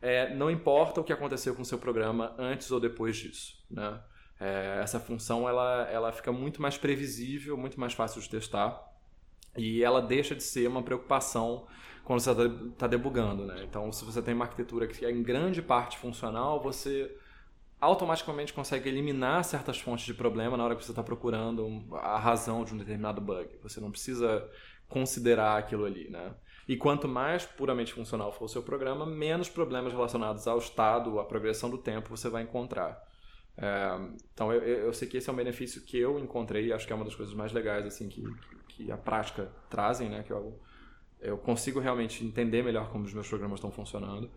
é, não importa o que aconteceu com o seu programa antes ou depois disso, né? É, essa função ela, ela fica muito mais previsível, muito mais fácil de testar e ela deixa de ser uma preocupação quando você está tá debugando, né? Então, se você tem uma arquitetura que é em grande parte funcional, você automaticamente consegue eliminar certas fontes de problema na hora que você está procurando a razão de um determinado bug. Você não precisa considerar aquilo ali, né? E quanto mais puramente funcional for o seu programa, menos problemas relacionados ao estado, à progressão do tempo você vai encontrar. É, então eu, eu sei que esse é um benefício que eu encontrei, acho que é uma das coisas mais legais assim que, que a prática trazem, né? Que eu, eu consigo realmente entender melhor como os meus programas estão funcionando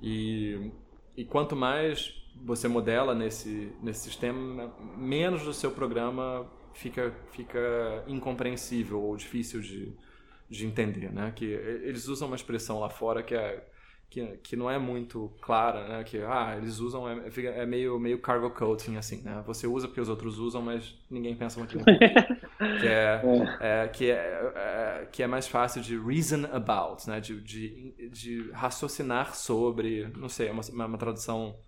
e, e quanto mais você modela nesse, nesse sistema, menos do seu programa fica, fica incompreensível ou difícil de, de entender, né? Que eles usam uma expressão lá fora que é que, que não é muito clara, né? Que ah, eles usam é, é meio meio cargo coding assim, né? Você usa porque os outros usam, mas ninguém pensa muito que é, é, que é, é, que é mais fácil de reason about, né? De, de, de raciocinar sobre, não sei, é uma, uma tradução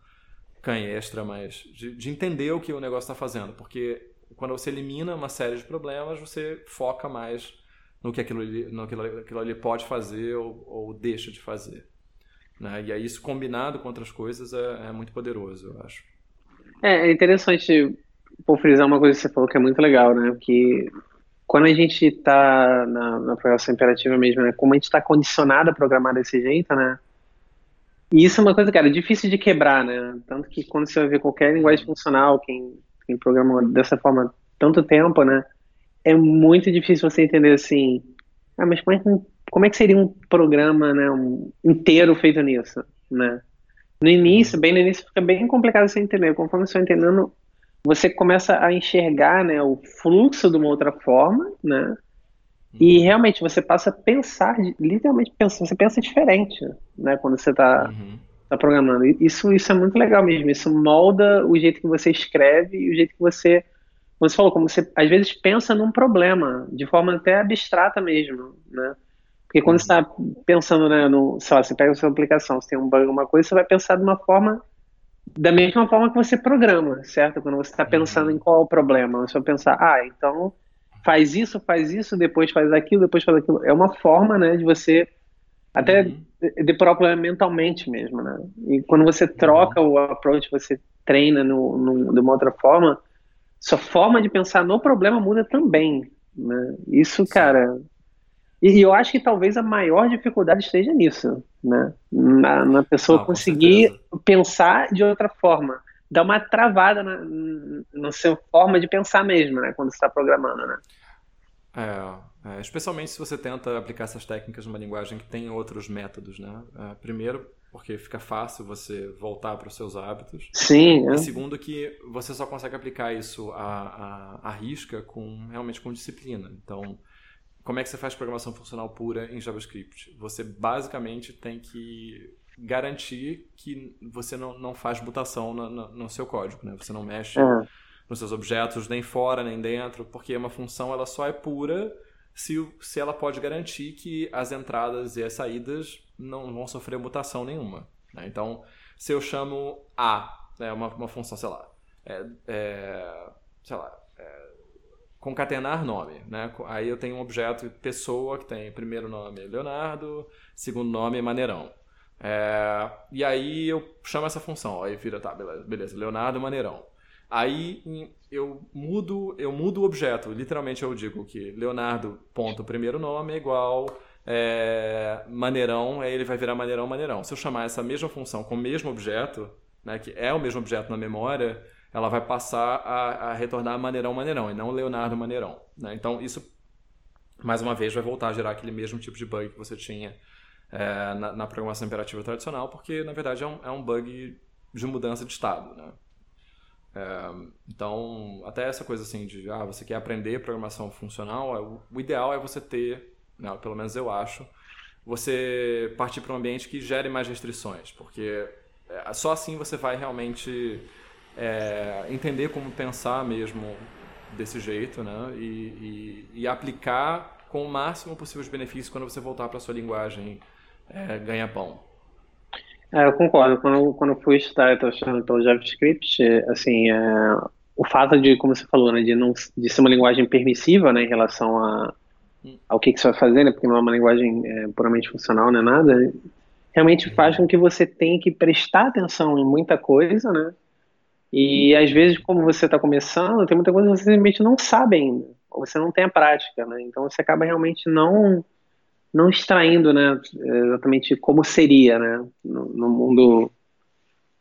canhestra, mas de, de entender o que o negócio está fazendo, porque quando você elimina uma série de problemas, você foca mais no que aquilo, no que aquilo ali pode fazer ou, ou deixa de fazer. Né? E aí isso combinado com outras coisas é, é muito poderoso, eu acho. É, é interessante por frisar uma coisa que você falou que é muito legal, né? Que quando a gente está na, na programação imperativa mesmo, né? Como a gente está condicionado a programar desse jeito, né? E isso é uma coisa, cara, difícil de quebrar, né? Tanto que quando você vai ver qualquer linguagem funcional, quem, quem programa dessa forma tanto tempo, né? É muito difícil você entender assim, ah, mas como é que como é que seria um programa né, um, inteiro feito nisso, né? No início, bem no início, fica bem complicado você entender. Conforme você vai entendendo, você começa a enxergar né, o fluxo de uma outra forma, né? E uhum. realmente você passa a pensar, literalmente pensa, você pensa diferente, né? Quando você está uhum. tá programando. Isso, isso é muito legal mesmo. Isso molda o jeito que você escreve e o jeito que você, você falou, como você às vezes pensa num problema de forma até abstrata mesmo, né? Porque quando você está pensando, né, no, sei lá, você pega a sua aplicação, você tem um bug, uma coisa, você vai pensar de uma forma, da mesma forma que você programa, certo? Quando você está uhum. pensando em qual é o problema, você vai pensar, ah, então faz isso, faz isso, depois faz aquilo, depois faz aquilo. É uma forma, né, de você até uhum. depurar o problema mentalmente mesmo, né? E quando você troca uhum. o approach, você treina no, no, de uma outra forma, sua forma de pensar no problema muda também, né? Isso, cara e eu acho que talvez a maior dificuldade esteja nisso, né? Na, na pessoa conseguir pensar de outra forma, dar uma travada na, na sua forma de pensar mesmo, né? Quando você está programando, né? É, é, especialmente se você tenta aplicar essas técnicas numa linguagem que tem outros métodos, né? É, primeiro, porque fica fácil você voltar para os seus hábitos. Sim. É. E segundo, que você só consegue aplicar isso à, à, à risca com realmente com disciplina. Então, como é que você faz programação funcional pura em JavaScript? Você basicamente tem que garantir que você não, não faz mutação no, no, no seu código, né? Você não mexe uhum. nos seus objetos nem fora nem dentro, porque uma função ela só é pura se, se ela pode garantir que as entradas e as saídas não vão sofrer mutação nenhuma. Né? Então, se eu chamo A, né, uma, uma função, sei lá, é, é, sei lá, concatenar nome, né? Aí eu tenho um objeto pessoa que tem primeiro nome Leonardo, segundo nome Maneirão. É, e aí eu chamo essa função, aí vira, tá, beleza, beleza, Leonardo Maneirão. Aí eu mudo, eu mudo o objeto, literalmente eu digo que Leonardo ponto primeiro nome é igual é, Maneirão, aí ele vai virar Maneirão Maneirão. Se eu chamar essa mesma função com o mesmo objeto, né, que é o mesmo objeto na memória, ela vai passar a, a retornar Maneirão Maneirão e não Leonardo Maneirão. Né? Então, isso, mais uma vez, vai voltar a gerar aquele mesmo tipo de bug que você tinha é, na, na, programação imperativa tradicional, porque, na verdade, é um, é um bug de mudança de estado. Né? É, então, até essa coisa assim de, ah, você quer aprender programação funcional, é, o, ideal é você ter, né, pelo menos eu acho, você partir para um ambiente que gere mais restrições, porque é, só assim você vai realmente é, entender como pensar mesmo desse jeito, né? E, e, e, aplicar com o máximo possível de benefícios quando você voltar para sua linguagem é, ganha-pão. É, eu concordo. Quando, quando eu fui estudar, eu estudando pelo JavaScript, assim, é, o fato de, como você falou, né, de, não, de ser uma linguagem permissiva né, em relação a, ao que, que você vai fazer, né, porque não é uma linguagem é, puramente funcional, não é nada, realmente faz com que você tenha que prestar atenção em muita coisa, né? E às vezes, como você está começando, tem muita coisa que você simplesmente não sabe ainda, ou você não tem a prática, né? Então você acaba realmente não não extraindo, né, exatamente como seria, né, no, no mundo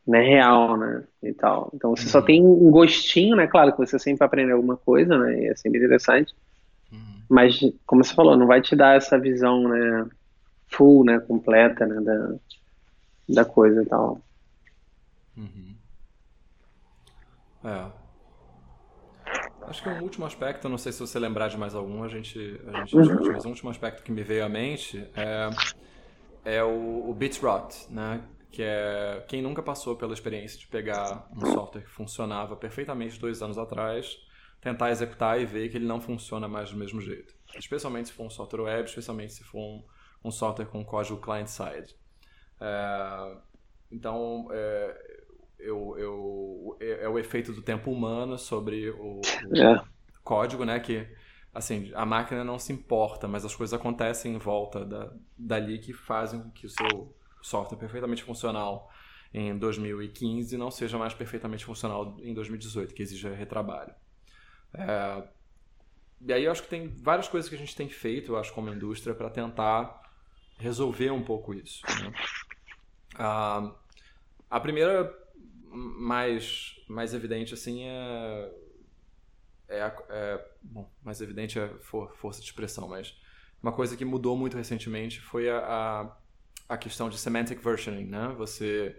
né, real, né, e tal. Então você uhum. só tem um gostinho, né, claro que você sempre vai aprender alguma coisa, né, e é sempre interessante, uhum. mas, como você falou, não vai te dar essa visão, né, full, né, completa, né, da, da coisa e tal. Uhum. É. Acho que um último aspecto, não sei se você lembrar de mais algum, a gente, a gente discute, mas um último aspecto que me veio à mente é, é o, o Bitrot, né? Que é quem nunca passou pela experiência de pegar um software que funcionava perfeitamente dois anos atrás, tentar executar e ver que ele não funciona mais do mesmo jeito. Especialmente se for um software web, especialmente se for um, um software com código client-side. É, então, é, eu, eu, é, é, o efeito do tempo humano sobre o, o é. código, né? Que, assim, a máquina não se importa, mas as coisas acontecem em volta da, dali que fazem com que o seu software perfeitamente funcional em 2015 não seja mais perfeitamente funcional em 2018, que exija retrabalho. É, e aí eu acho que tem várias coisas que a gente tem feito, eu acho, como indústria, para tentar resolver um pouco isso. Né? Ah, a primeira mais, mais evidente assim é, é, é bom, mais evidente é for, força de expressão, mas uma coisa que mudou muito recentemente foi a, a, a questão de semantic versioning, né? Você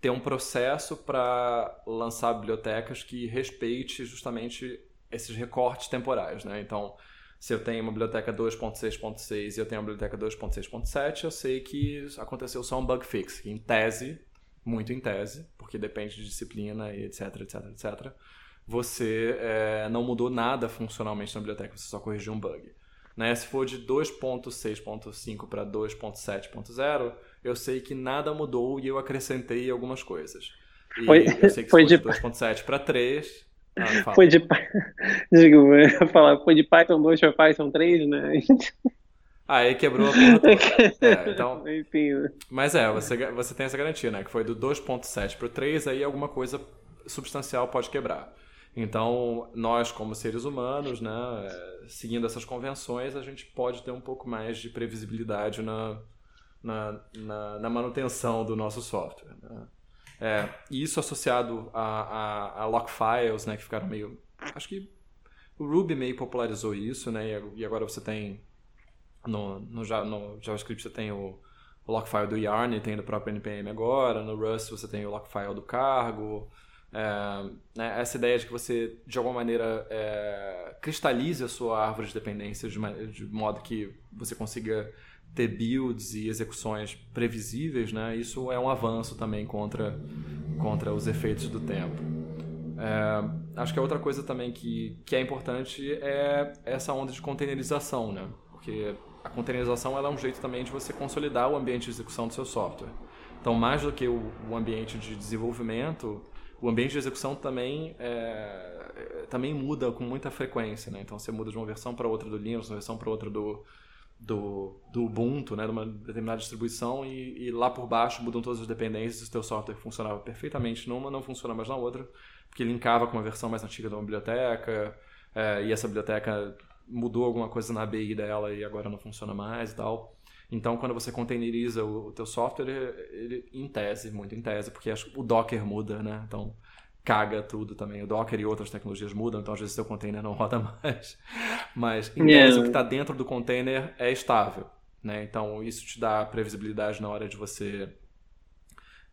ter um processo para lançar bibliotecas que respeite justamente esses recortes temporais, né? Então, se eu tenho uma biblioteca 2.6.6 e eu tenho uma biblioteca 2.6.7, eu sei que aconteceu só um bug fix, em tese muito em tese, porque depende de disciplina e etc, etc, etc. Você é, não mudou nada funcionalmente na biblioteca, você só corrigiu um bug. Né? Se for de 2.6.5 para 2.7.0, eu sei que nada mudou e eu acrescentei algumas coisas. E foi, eu sei que foi de 2.7 para 3. Ah, foi de. Digo, falar, foi de Python 2 para Python 3, né? Ah, aí quebrou a porra é, então, Enfim. Mas é, você, você tem essa garantia, né? Que foi do 2.7 para o 3, aí alguma coisa substancial pode quebrar. Então, nós, como seres humanos, né, é, seguindo essas convenções, a gente pode ter um pouco mais de previsibilidade na, na, na, na manutenção do nosso software. Né? É, isso associado a, a, a lock files, né, que ficaram meio... Acho que o Ruby meio popularizou isso, né, e agora você tem no, no, no JavaScript você tem o, o lockfile do Yarn, tem do próprio NPM agora. No Rust você tem o lockfile do cargo. É, né, essa ideia de que você, de alguma maneira, é, cristalize a sua árvore de dependências de, de, modo que você consiga ter builds e execuções previsíveis, né, isso é um avanço também contra, contra os efeitos do tempo. É, acho que a outra coisa também que, que é importante é essa onda de containerização, né? Porque a containerização é um jeito também de você consolidar o ambiente de execução do seu software. Então, mais do que o, o ambiente de desenvolvimento, o ambiente de execução também, é, também muda com muita frequência. Né? Então, você muda de uma versão para outra do Linux, uma versão para outra do, do, do Ubuntu, né? de uma determinada distribuição, e, e, lá por baixo mudam todas as dependências. O seu software funcionava perfeitamente numa, não funciona mais na outra, porque linkava com uma versão mais antiga de uma biblioteca, é, e essa biblioteca mudou alguma coisa na ABI dela e agora não funciona mais e tal. Então, quando você containeriza o, o teu software, ele, em tese, muito em tese, porque acho, o Docker muda, né? Então, caga tudo também. O Docker e outras tecnologias mudam, então às vezes o teu container não roda mais. Mas, em yeah. tese, o que está dentro do container é estável, né? Então, isso te dá previsibilidade na hora de você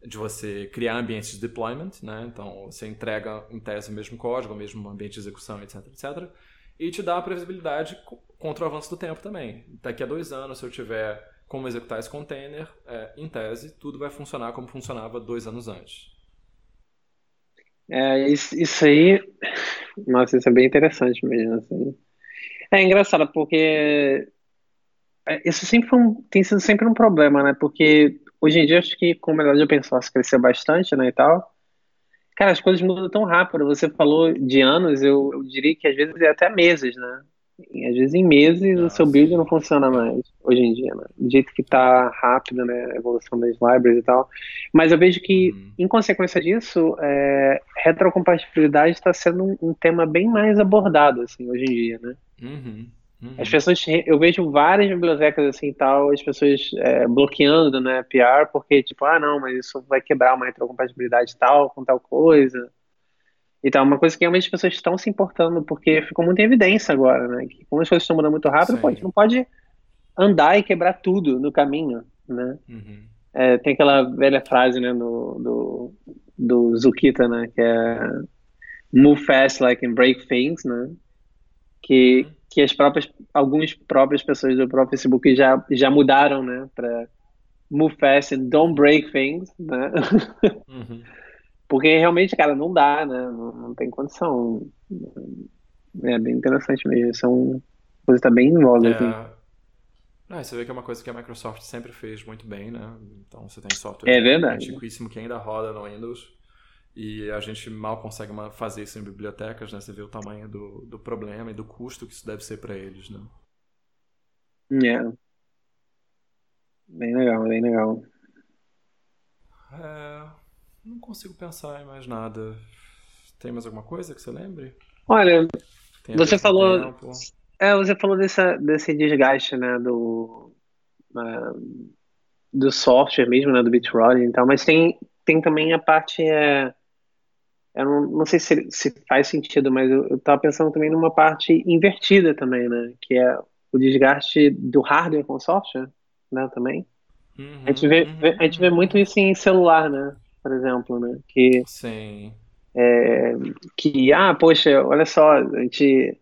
de você criar ambientes de deployment, né? Então, você entrega, em tese, o mesmo código, o mesmo ambiente de execução, etc, etc e te dá a previsibilidade contra o avanço do tempo também. Daqui a dois anos, se eu tiver como executar esse container, é, em tese, tudo vai funcionar como funcionava dois anos antes. É, isso, isso aí, nossa, isso é bem interessante mesmo. Assim. É engraçado porque é, isso sempre um, tem sido sempre um problema, né? Porque hoje em dia acho que a melhor de open source cresceu bastante, né, e tal, Cara, as coisas mudam tão rápido. Você falou de anos, eu, eu diria que às vezes é até meses, né? E, às vezes em meses Nossa. o seu build não funciona mais, hoje em dia, né? Do jeito que tá rápido, né? A evolução das libraries e tal. Mas eu vejo que, uhum. em consequência disso, é, retrocompatibilidade está sendo um, um, tema bem mais abordado, assim, hoje em dia, né? Uhum. Uhum. As pessoas, eu vejo várias bibliotecas assim tal, as pessoas é, bloqueando, né, PR, porque tipo, ah, não, mas isso vai quebrar uma retrocompatibilidade tal com tal coisa. Então, uma coisa que realmente as pessoas estão se importando, porque ficou muito em evidência agora, né, que como as coisas estão mudando muito rápido, pô, a gente não pode andar e quebrar tudo no caminho, né. Uhum. É, tem aquela velha frase, né, do, do, do Zukita, né, que é move fast like and break things, né, que, uhum. Que as próprias, algumas próprias pessoas do próprio Facebook já, já mudaram, né, para move fast and don't break things, né? Uhum. Porque realmente, cara, não dá, né? Não, não, tem condição. É bem interessante mesmo. São coisas tá bem em voga. É... Assim. você vê que é uma coisa que a Microsoft sempre fez muito bem, né? Então você tem software é verdade. antiquíssimo que ainda roda no Windows e a gente mal consegue fazer isso em bibliotecas, né? Você vê o tamanho do, do problema e do custo que isso deve ser para eles, né? É. Bem legal, bem legal. É, não consigo pensar em mais nada. Tem mais alguma coisa que você lembre? Olha, você falou. É, você falou dessa, desse desgaste, né, do, uh, do software mesmo, né, do BitRoll e tal, mas tem, tem também a parte é, eu não, não sei se, se faz sentido, mas eu estava pensando também numa parte invertida também, né? Que é o desgaste do hardware com software, né? Também. Uhum, a, gente vê, uhum, a gente vê muito isso em celular, né? Por exemplo, né? Que, Sim. É, que, ah, poxa, olha só, a gente...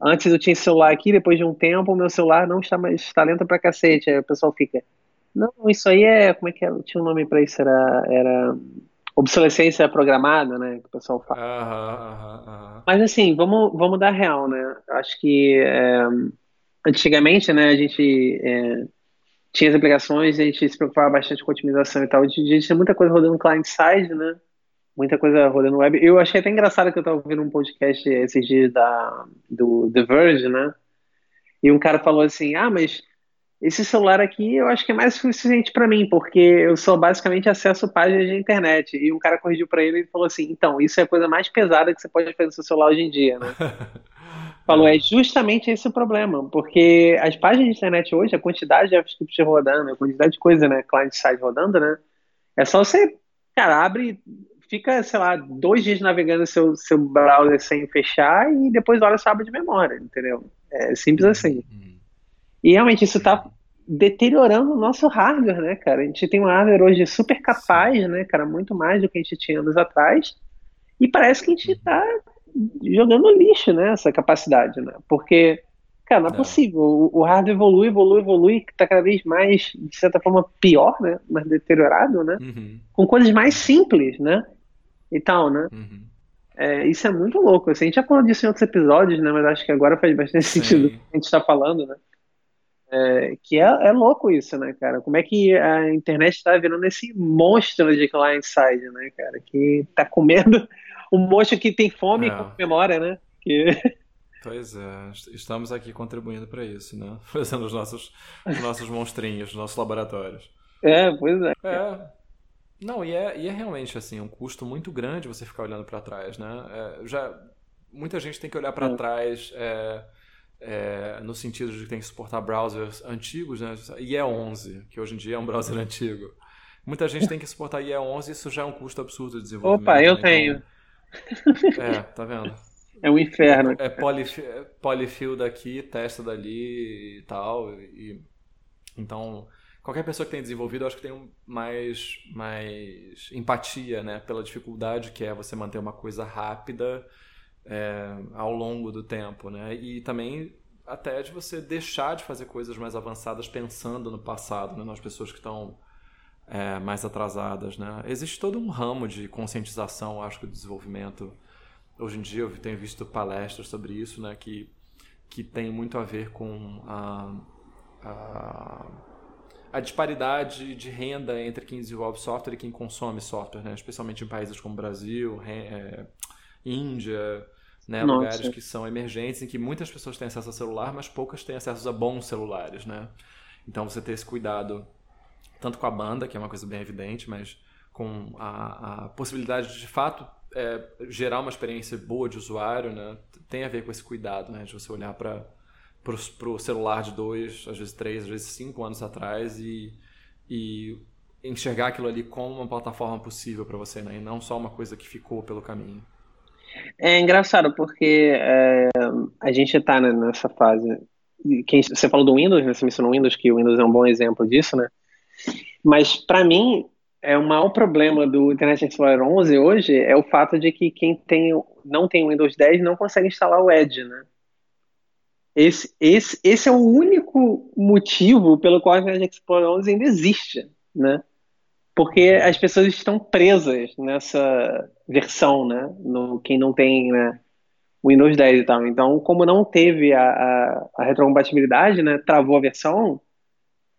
Antes eu tinha celular aqui, depois de um tempo o meu celular não está mais está lento pra cacete. Aí o pessoal fica, não, isso aí é, como é que é? Tinha um nome para isso, era... era obsolescência programada, né, que o pessoal fala. Mas assim, vamos, vamos dar real, né? Acho que é, antigamente, né, a gente é, tinha as aplicações, a gente se preocupava bastante com otimização e tal. A gente tinha muita coisa rodando client-side, né? Muita coisa rodando web. Eu achei até engraçado que eu estava ouvindo um podcast esses dias da, do The Verge, né? E um cara falou assim, ah, mas esse celular aqui eu acho que é mais suficiente para mim, porque eu só basicamente acesso páginas de internet. E um cara corrigiu para ele e falou assim: então, isso é a coisa mais pesada que você pode fazer no seu celular hoje em dia, né? falou: é justamente esse o problema, porque as páginas de internet hoje, a quantidade de JavaScript rodando, a quantidade de coisa, né, client-side rodando, né? É só você, cara, abre, fica, sei lá, dois dias navegando seu, seu browser sem fechar e depois olha sua aba de memória, entendeu? É simples assim. Uhum. E realmente isso está deteriorando o nosso hardware, né, cara? A gente tem um hardware hoje super capaz, né, cara? Muito mais do que a gente tinha anos atrás. E parece que a gente está jogando lixo, né, essa capacidade, né? Porque, cara, não é, é. possível. O, o hardware evolui, evolui, evolui, está cada vez mais, de certa forma, pior, né? Mais deteriorado, né? Uhum. Com coisas mais simples, né? E tal, né? Uhum. É, isso é muito louco. Assim, a gente já falou disso em outros episódios, né? Mas acho que agora faz bastante Sim. sentido o que a gente está falando, né? É, que é, é, louco isso, né, cara? Como é que a internet está virando esse monstro de client-side, né, cara? Que tá comendo um monstro que tem fome é. e com memória, né? Que... Pois é, estamos aqui contribuindo para isso, né? Fazendo os nossos, os nossos monstrinhos, os nossos laboratórios. É, pois é. É. Não, e é, e é realmente assim, um custo muito grande você ficar olhando para trás, né? É, já, muita gente tem que olhar para é. trás. É, é, no sentido de que tem que suportar browsers antigos, né? IE11, que hoje em dia é um browser antigo. Muita gente tem que suportar IE11 e isso já é um custo absurdo de desenvolvimento. Opa, eu né? tenho. Então, é, tá vendo? É um inferno. É, é polyfill, é polyfill daqui, testa dali e tal. E, então, qualquer pessoa que tem desenvolvido, eu acho que tem mais, mais empatia né, pela dificuldade que é você manter uma coisa rápida é, ao longo do tempo, né? E também até de você deixar de fazer coisas mais avançadas pensando no passado, né? nas pessoas que estão é, mais atrasadas, né? Existe todo um ramo de conscientização, acho que, do desenvolvimento. Hoje em dia eu tenho visto palestras sobre isso, né? Que, que tem muito a ver com a, a, a disparidade de renda entre quem desenvolve software e quem consome software, né? Especialmente em países como Brasil, é, Índia, né? Lugares que são emergentes, em que muitas pessoas têm acesso a celular, mas poucas têm acesso a bons celulares, né? Então você ter esse cuidado, tanto com a banda, que é uma coisa bem evidente, mas com a, a possibilidade de, de fato, é, gerar uma experiência boa de usuário, né? Tem a ver com esse cuidado, né? De você olhar para pro celular de dois, às vezes três, às vezes cinco anos atrás e, e enxergar aquilo ali como uma plataforma possível para você, né? E não só uma coisa que ficou pelo caminho. É engraçado porque é, a gente está né, nessa fase. Você falou do Windows, né? Você mencionou o Windows, que o Windows é um bom exemplo disso, né? Mas para mim, é o maior problema do Internet Explorer 11 hoje é o fato de que quem tem, não tem o Windows 10 não consegue instalar o Edge, né? Esse, esse, esse é o único motivo pelo qual o Internet Explorer 11 ainda existe, né? Porque as pessoas estão presas nessa versão, né? No, quem não tem né, Windows 10 e tal. Então, como não teve a, a, a retrocompatibilidade, né? Travou a versão,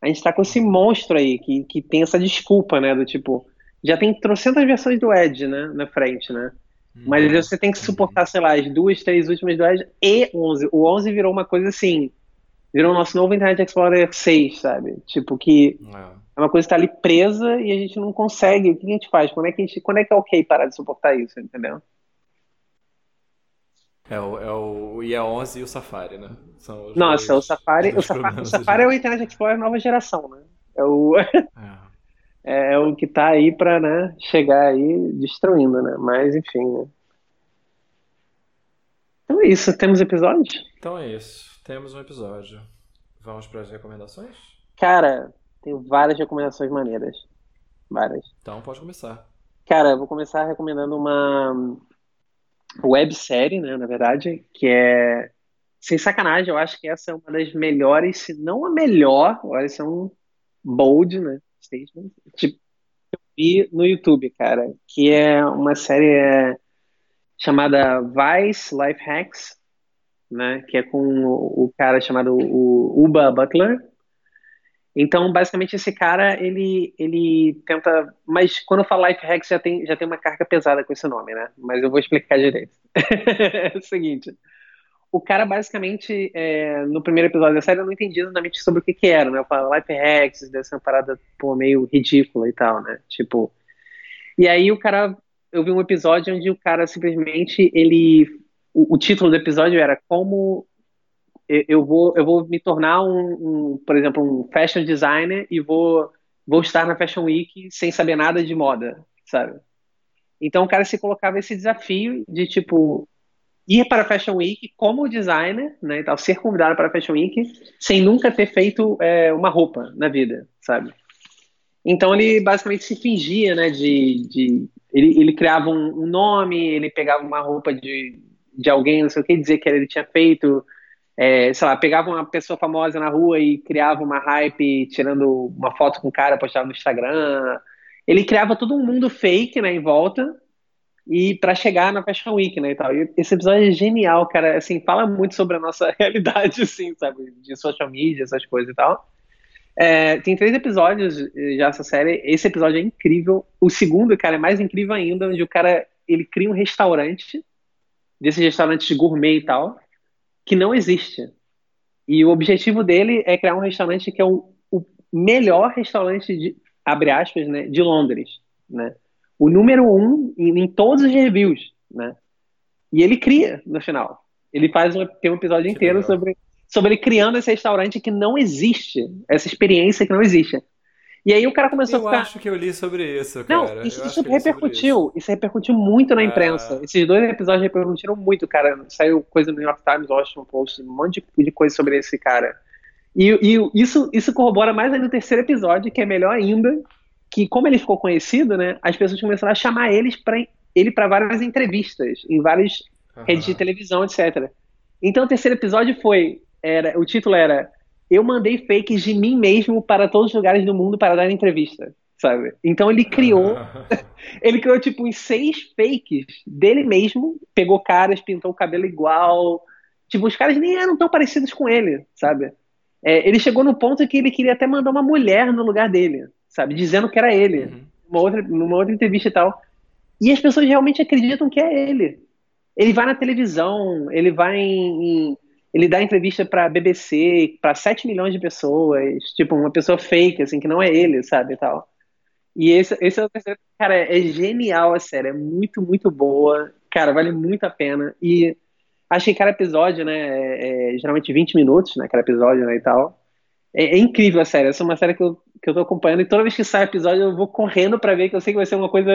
a gente está com esse monstro aí que, que tem essa desculpa, né? Do tipo, já tem trocentas versões do Edge, né? Na frente, né? Mas uhum. você tem que suportar, sei lá, as duas, três últimas do Edge e 11. O 11 virou uma coisa assim, virou o nosso novo Internet Explorer 6, sabe? Tipo, que é, é uma coisa que está ali presa e a gente não consegue. O que a gente faz? Quando é que, a gente, quando é, que é ok parar de suportar isso, entendeu? É o, é o IE11 e o Safari, né? Nossa, dois, o Safari, o Safari, o Safari é o Internet Explorer nova geração, né? É o, é. é, é o que está aí para né, chegar aí destruindo, né? Mas enfim, né? Então é isso, temos episódio? Então é isso, temos um episódio. Vamos para as recomendações? Cara, tenho várias recomendações maneiras. Várias. Então pode começar. Cara, eu vou começar recomendando uma websérie, né, na verdade, que é sem sacanagem, eu acho que essa é uma das melhores, se não a melhor, olha, isso é um bold, né, statement, tipo, eu vi no YouTube, cara, que é uma série é, chamada Vice Life Hacks, né, que é com o, o cara chamado o Uba Butler, então, basicamente, esse cara, ele, ele tenta. Mas quando eu falo life hacks, já tem, já tem uma carga pesada com esse nome, né? Mas eu vou explicar direito. é o seguinte. O cara, basicamente, é, no primeiro episódio da série, eu não entendi exatamente sobre o que, que era, né? Eu falo life hacks, deve ser uma parada pô, meio ridícula e tal, né? Tipo. E aí o cara. Eu vi um episódio onde o cara simplesmente. ele o, o título do episódio era Como eu vou, eu vou me tornar um, um, por exemplo, um fashion designer e vou, vou estar na Fashion Week sem saber nada de moda, sabe? Então o cara se colocava esse desafio de tipo ir para a Fashion Week como designer, né, e tal, ser convidado para a Fashion Week sem nunca ter feito é, uma roupa na vida, sabe? Então ele basicamente se fingia, né, de, de ele, ele criava um, um nome, ele pegava uma roupa de, de alguém, não sei o que, dizer que ele tinha feito é, sei lá, pegava uma pessoa famosa na rua e criava uma hype, tirando uma foto com o cara, postava no Instagram. Ele criava todo um mundo fake, né, em volta, e para chegar na Fashion Week, né, e tal. E esse episódio é genial, cara, assim, fala muito sobre a nossa realidade, assim, sabe, de social media, essas coisas e tal. É, tem três episódios já essa série. Esse episódio é incrível. O segundo, cara, é mais incrível ainda, onde o cara ele cria um restaurante, desses restaurantes gourmet e tal que não existe. E o objetivo dele é criar um restaurante que é o, o melhor restaurante de, abre aspas, né, de Londres, né? O número um em, em, todos os reviews, né? E ele cria no final. Ele faz um, tem um episódio que inteiro sobre, sobre ele criando esse restaurante que não existe, essa experiência que não existe. E aí o cara começou eu a ficar. Eu acho que eu li sobre isso, cara. Não, isso, isso repercutiu. Isso. isso. repercutiu muito na imprensa. É... Esses dois episódios repercutiram muito, cara. Saiu coisa no New York Times, Washington Post, um monte de, coisa sobre esse cara. E, e isso, isso corrobora mais ainda no terceiro episódio, que é melhor ainda, que como ele ficou conhecido, né, as pessoas começaram a chamar eles pra, ele para várias entrevistas, em várias uhum. redes de televisão, etc. Então o terceiro episódio foi, era, o título era eu mandei fakes de mim mesmo para todos os lugares do mundo para dar entrevista, sabe? Então ele criou, ele criou tipo uns seis fakes dele mesmo, pegou caras, pintou o cabelo igual, tipo os caras nem eram tão parecidos com ele, sabe? É, ele chegou no ponto que ele queria até mandar uma mulher no lugar dele, sabe? Dizendo que era ele, uhum. uma outra, numa outra entrevista e tal. E as pessoas realmente acreditam que é ele. Ele vai na televisão, ele vai em, em ele dá entrevista para BBC, para 7 milhões de pessoas, tipo, uma pessoa fake, assim, que não é ele, sabe, e tal. E esse, esse é o terceiro, cara, é genial a série, é muito, muito boa, cara, vale muito a pena. E Acho que cada episódio, né, é, é geralmente 20 minutos, né, cada episódio, né, e tal. É, é, incrível a série. Essa é uma série que eu, que eu tô acompanhando e toda vez que sai episódio eu vou correndo para ver que eu sei que vai ser uma coisa,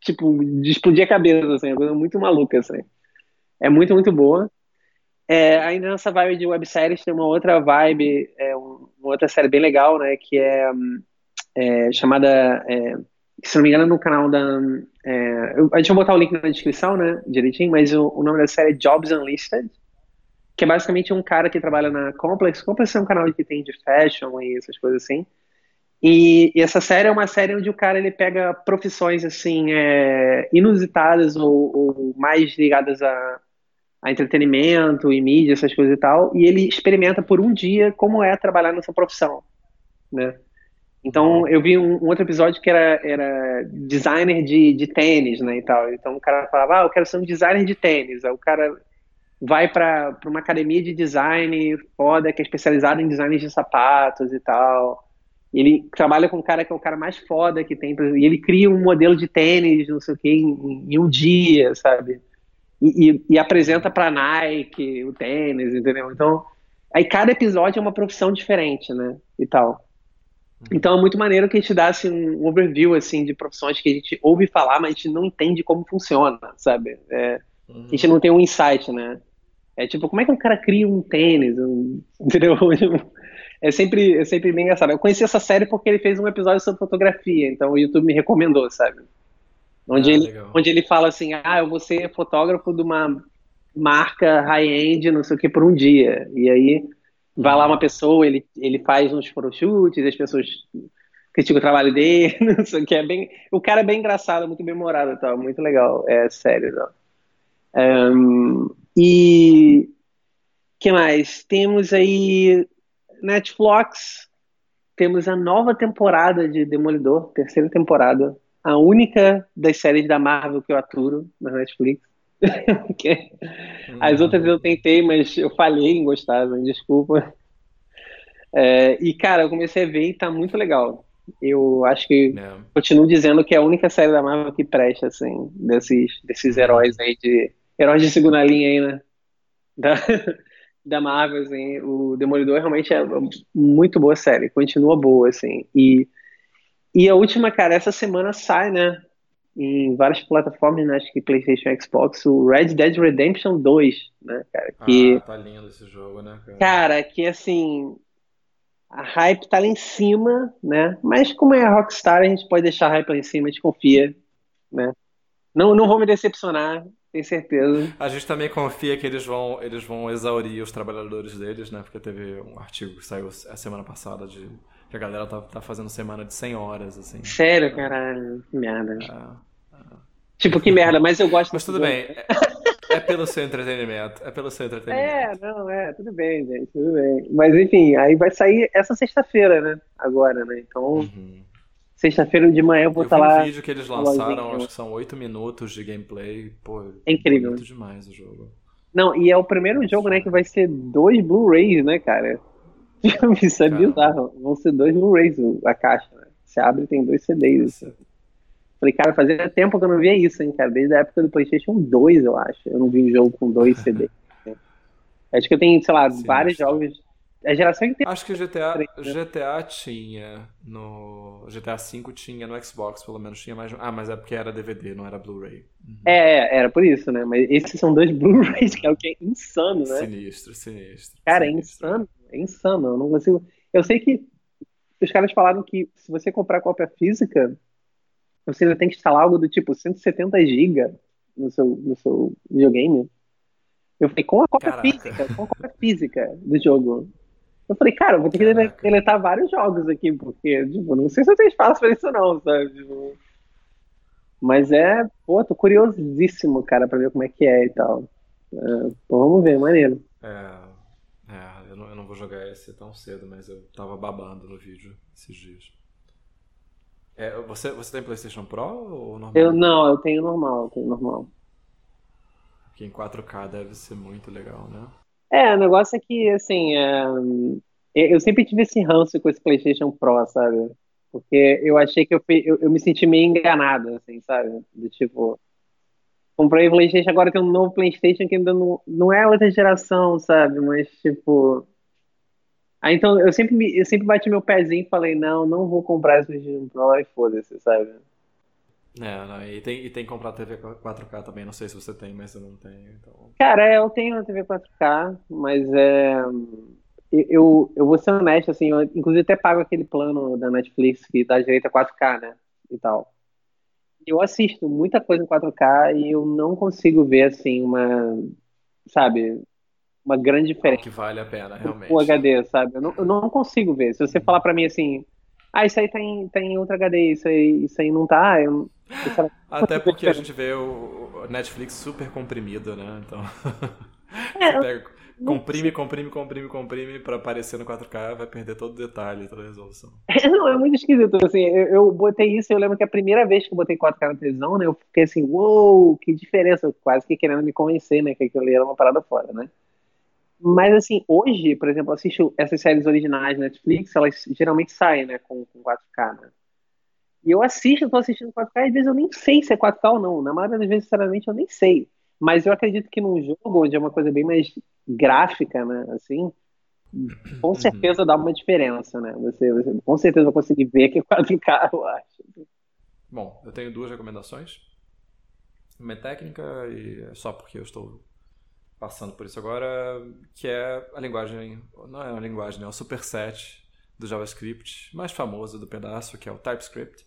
tipo, de explodir a cabeça, assim, uma coisa muito maluca, assim. É muito, muito boa. É, ainda nessa vibe de webséries tem uma outra vibe, é, uma outra série bem legal, né, que é, é chamada, é, se não me engano, no canal da... É, a gente vai botar o link na descrição, né, direitinho, mas o, o nome da série é Jobs Unlisted, que é basicamente um cara que trabalha na Complex. Complex é um canal que tem de fashion e essas coisas assim. E, e, essa série é uma série onde o cara ele pega profissões assim é, inusitadas ou, ou, mais ligadas a, a, entretenimento e mídia, essas coisas e tal, e ele experimenta por um dia como é trabalhar nessa profissão, né? Então eu vi um, um outro episódio que era, era designer de, de tênis, né, e tal. Então o cara falava, ah, eu quero ser um designer de tênis. Aí o cara vai para uma academia de design foda, que é especializada em design de sapatos e tal. Ele trabalha com um cara que é o cara mais foda que tem, e ele cria um modelo de tênis, não sei o que, em, em um dia, sabe? E, e, e apresenta para Nike o tênis, entendeu? Então, aí cada episódio é uma profissão diferente, né? E tal. Então é muito maneiro que a gente dá assim, um overview assim de profissões que a gente ouve falar, mas a gente não entende como funciona, sabe? É, uhum. A gente não tem um insight, né? É tipo, como é que um cara cria um tênis? Um, entendeu? É sempre, é sempre bem engraçado. Eu conheci essa série porque ele fez um episódio sobre fotografia, então o YouTube me recomendou, sabe? Onde, ah, ele, onde ele fala assim: ah, eu vou ser fotógrafo de uma marca high-end, não sei o que, por um dia. E aí vai lá uma pessoa, ele, ele faz uns photoshoots, as pessoas criticam o trabalho dele, não sei o que. É bem, o cara é bem engraçado, muito bem humorado, tá? muito legal. É sério, não. Um, e que mais? Temos aí Netflix, temos a nova temporada de Demolidor, terceira temporada, a única das séries da Marvel que eu aturo na Netflix. As outras eu tentei, mas eu falhei em gostar, desculpa. É, e cara, eu comecei a ver e tá muito legal. Eu acho que é. continuo dizendo que é a única série da Marvel que presta, assim, desses, desses heróis aí de heróis de segunda linha aí, né? Da, da Marvel, assim. O Demolidor realmente é muito boa série, continua boa, assim. E, e a última, cara, essa semana sai, né? Em várias plataformas, né? Acho que PlayStation Xbox, o Red Dead Redemption 2, né, cara? Que, ah, tá lindo esse jogo, né, cara? Cara, que assim. A hype tá lá em cima, né? Mas como é a Rockstar, a gente pode deixar a hype lá em cima, a gente confia, né? Não, não vou me decepcionar, tenho certeza. A gente também confia que eles vão, eles vão exaurir os trabalhadores deles, né? Porque teve um artigo que saiu a semana passada de que a galera tá, tá fazendo semana de 100 horas, assim. Sério, caralho? Que merda. É, é. Tipo, que merda, mas eu gosto Mas tudo bem. É, é, pelo seu entretenimento. É pelo seu entretenimento. É, não, é, tudo bem, gente, tudo bem. Mas enfim, aí vai sair essa sexta-feira, né? Agora, né? Então. Uhum. Sexta-feira de manhã eu vou estar lá. O vídeo que eles lançaram, acho que são 8 minutos de gameplay. Pô, é incrível. Muito demais o jogo. Não, e é o primeiro jogo, né, que vai ser dois Blu-rays, né, cara? Isso é cara. bizarro. Vão ser dois Blu-rays a caixa, né? Você abre e tem dois CDs. Assim. Falei, cara, fazia tempo que eu não via isso, hein, cara. Desde a época do PlayStation 2, eu acho. Eu não vi um jogo com dois CDs. Acho que eu tenho, sei lá, Sim, vários jogos a geração inteira. Acho que GTA, GTA tinha no. GTA V tinha no Xbox, pelo menos tinha mais. Ah, mas é porque era DVD, não era Blu-ray. Uhum. É, era por isso, né? Mas esses são dois Blu-rays, que é o que é insano, né? Sinistro, sinistro. Cara, sinistro. é insano. É insano. Eu não consigo. Eu sei que os caras falaram que se você comprar cópia física, você ainda tem que instalar algo do tipo 170 GB no seu, no seu videogame. Eu falei, com a cópia Caraca. física, com a cópia física do jogo. Eu falei, cara, eu vou ter que deletar vários jogos aqui, porque, tipo, não sei se eu tenho espaço pra isso não, sabe? Tipo... Mas é, pô, tô curiosíssimo, cara, pra ver como é que é e tal. É, pô, vamos ver, maneiro. É, é eu, não, eu não vou jogar esse tão cedo, mas eu tava babando no vídeo esses dias. É, você, você tem PlayStation Pro ou normal? Eu não, eu tenho normal, eu tenho normal. Que em 4K deve ser muito legal, né? É, o negócio é que, assim, é, eu sempre tive esse ranço com esse PlayStation Pro, sabe? Porque eu achei que eu, eu, eu me senti meio enganado, assim, sabe? Do tipo. Comprei o PlayStation, agora tem um novo PlayStation que ainda não, não é outra geração, sabe? Mas, tipo. Aí então eu sempre, me- eu sempre bati meu pezinho e falei: não, não vou comprar esse PlayStation Pro e foda-se, sabe? É, não, e tem, e tem que comprar TV 4K também, não sei se você tem, mas eu não tenho, então... Cara, é, eu tenho uma TV 4K, mas é. Eu, eu vou ser honesto, assim, eu inclusive até pago aquele plano da Netflix que dá direito a 4K, né? E tal. Eu assisto muita coisa em 4K e eu não consigo ver, assim, uma, sabe, uma grande Algo que diferença vale a pena, com o realmente. HD, sabe? Eu não, eu não consigo ver. Se você falar pra mim assim, ah, isso aí tá em, tá em HD, isso aí, isso aí não tá, eu, não Até porque a diferença. gente vê o Netflix super comprimido, né? Então, É, eu comprime, comprime, comprime, comprime pra aparecer no 4K, vai perder todo o detalhe, toda a resolução. Não, é muito esquisito, assim, eu, eu botei isso, eu lembro que a primeira vez que eu botei 4K na televisão, né, eu fiquei assim, uou, que diferença, eu quase que querendo me convencer, né, que aquilo ali era uma parada fora, né. Mas, assim, hoje, por exemplo, eu assisto essas séries originais da Netflix, elas geralmente saem, né, com, com 4K, né. E eu assisto, eu tô assistindo 4K, e às vezes eu nem sei se é 4K ou não, na maioria das vezes, sinceramente, eu nem sei. Mas eu acredito que num jogo onde é uma coisa bem mais gráfica, né, assim, com Uhum. certeza dá uma diferença, né? Você, você com certeza vai conseguir ver que é 4K, eu acho. Bom, eu tenho duas recomendações. Uma é técnica, e é só porque eu estou passando por isso agora, que é a linguagem, não é uma linguagem, né? é o superset do JavaScript mais famoso do pedaço, que é o TypeScript.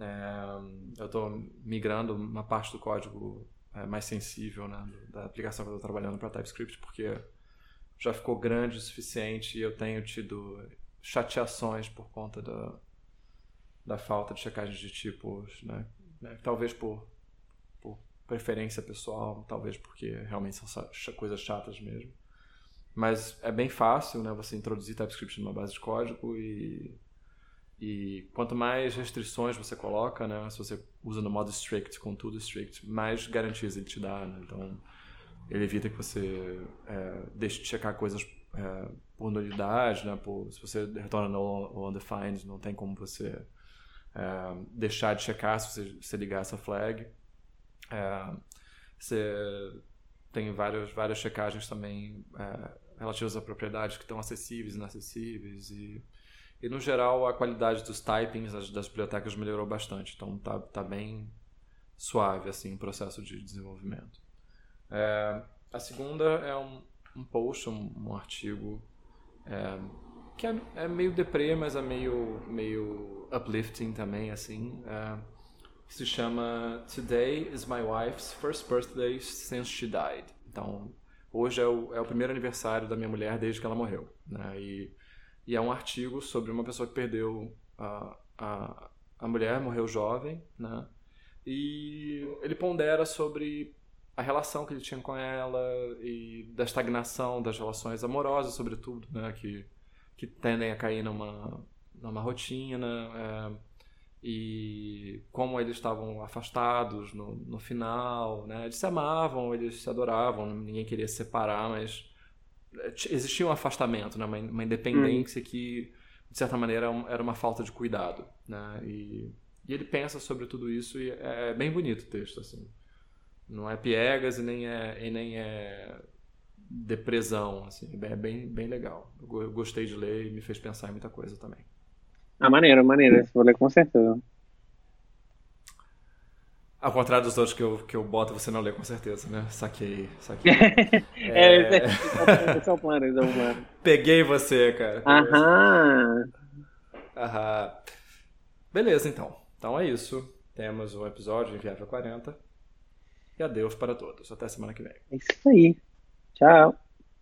É, eu estou migrando uma parte do código é, mais sensível né, da aplicação que eu estou trabalhando para TypeScript, porque já ficou grande o suficiente e eu tenho tido chateações por conta da, da falta de checagem de tipos, né? né, Talvez por, por preferência pessoal, talvez porque realmente são coisas chatas mesmo. Mas é bem fácil, né? Você introduzir TypeScript numa base de código e, e quanto mais restrições você coloca, né? Se você usa no modo strict, com tudo strict, mais garantias ele te dá, né? Então, ele evita que você é, deixe de checar coisas é, por nulidade, né? Por, se você retorna ou undefined, não tem como você é, deixar de checar se você, se ligar essa flag. É, você tem várias, várias checagens também é, relativas a propriedades que estão acessíveis inacessíveis e, e no geral a qualidade dos typings das, das bibliotecas melhorou bastante, então tá, tá bem suave assim o processo de desenvolvimento. É, a segunda é um, um post, um, um artigo é, que é, é meio deprê, mas é meio, meio uplifting também, assim. É, que se chama Today is my wife's first birthday since she died. Então, hoje é o, é o primeiro aniversário da minha mulher desde que ela morreu. Né? E, e é um artigo sobre uma pessoa que perdeu a, a, a mulher, morreu jovem, né? E ele pondera sobre a relação que ele tinha com ela e da estagnação das relações amorosas, sobretudo, né? Que, que tendem a cair numa, numa rotina. É, e como eles estavam afastados no, no final, né? Eles se amavam, eles se adoravam, ninguém queria se separar, mas existia um afastamento, né? uma, uma independência que, de certa maneira, era uma falta de cuidado, né? E, e ele pensa sobre tudo isso e é bem bonito o texto, assim. Não é piegas e nem é, e nem é depressão, assim. É bem, bem legal. Eu gostei de ler e me fez pensar em muita coisa também. Ah, maneiro, maneiro. Esse vou ler com certeza. Ao contrário dos outros que eu, que eu boto, você não lê com certeza, né? Saquei, saquei. É, esse é, esse é o plano, esse é o plano. Peguei você, cara. Aham. Aham. Beleza, então. Então é isso. Temos um episódio de Viagem 40. E adeus para todos. Até semana que vem. É isso aí. Tchau.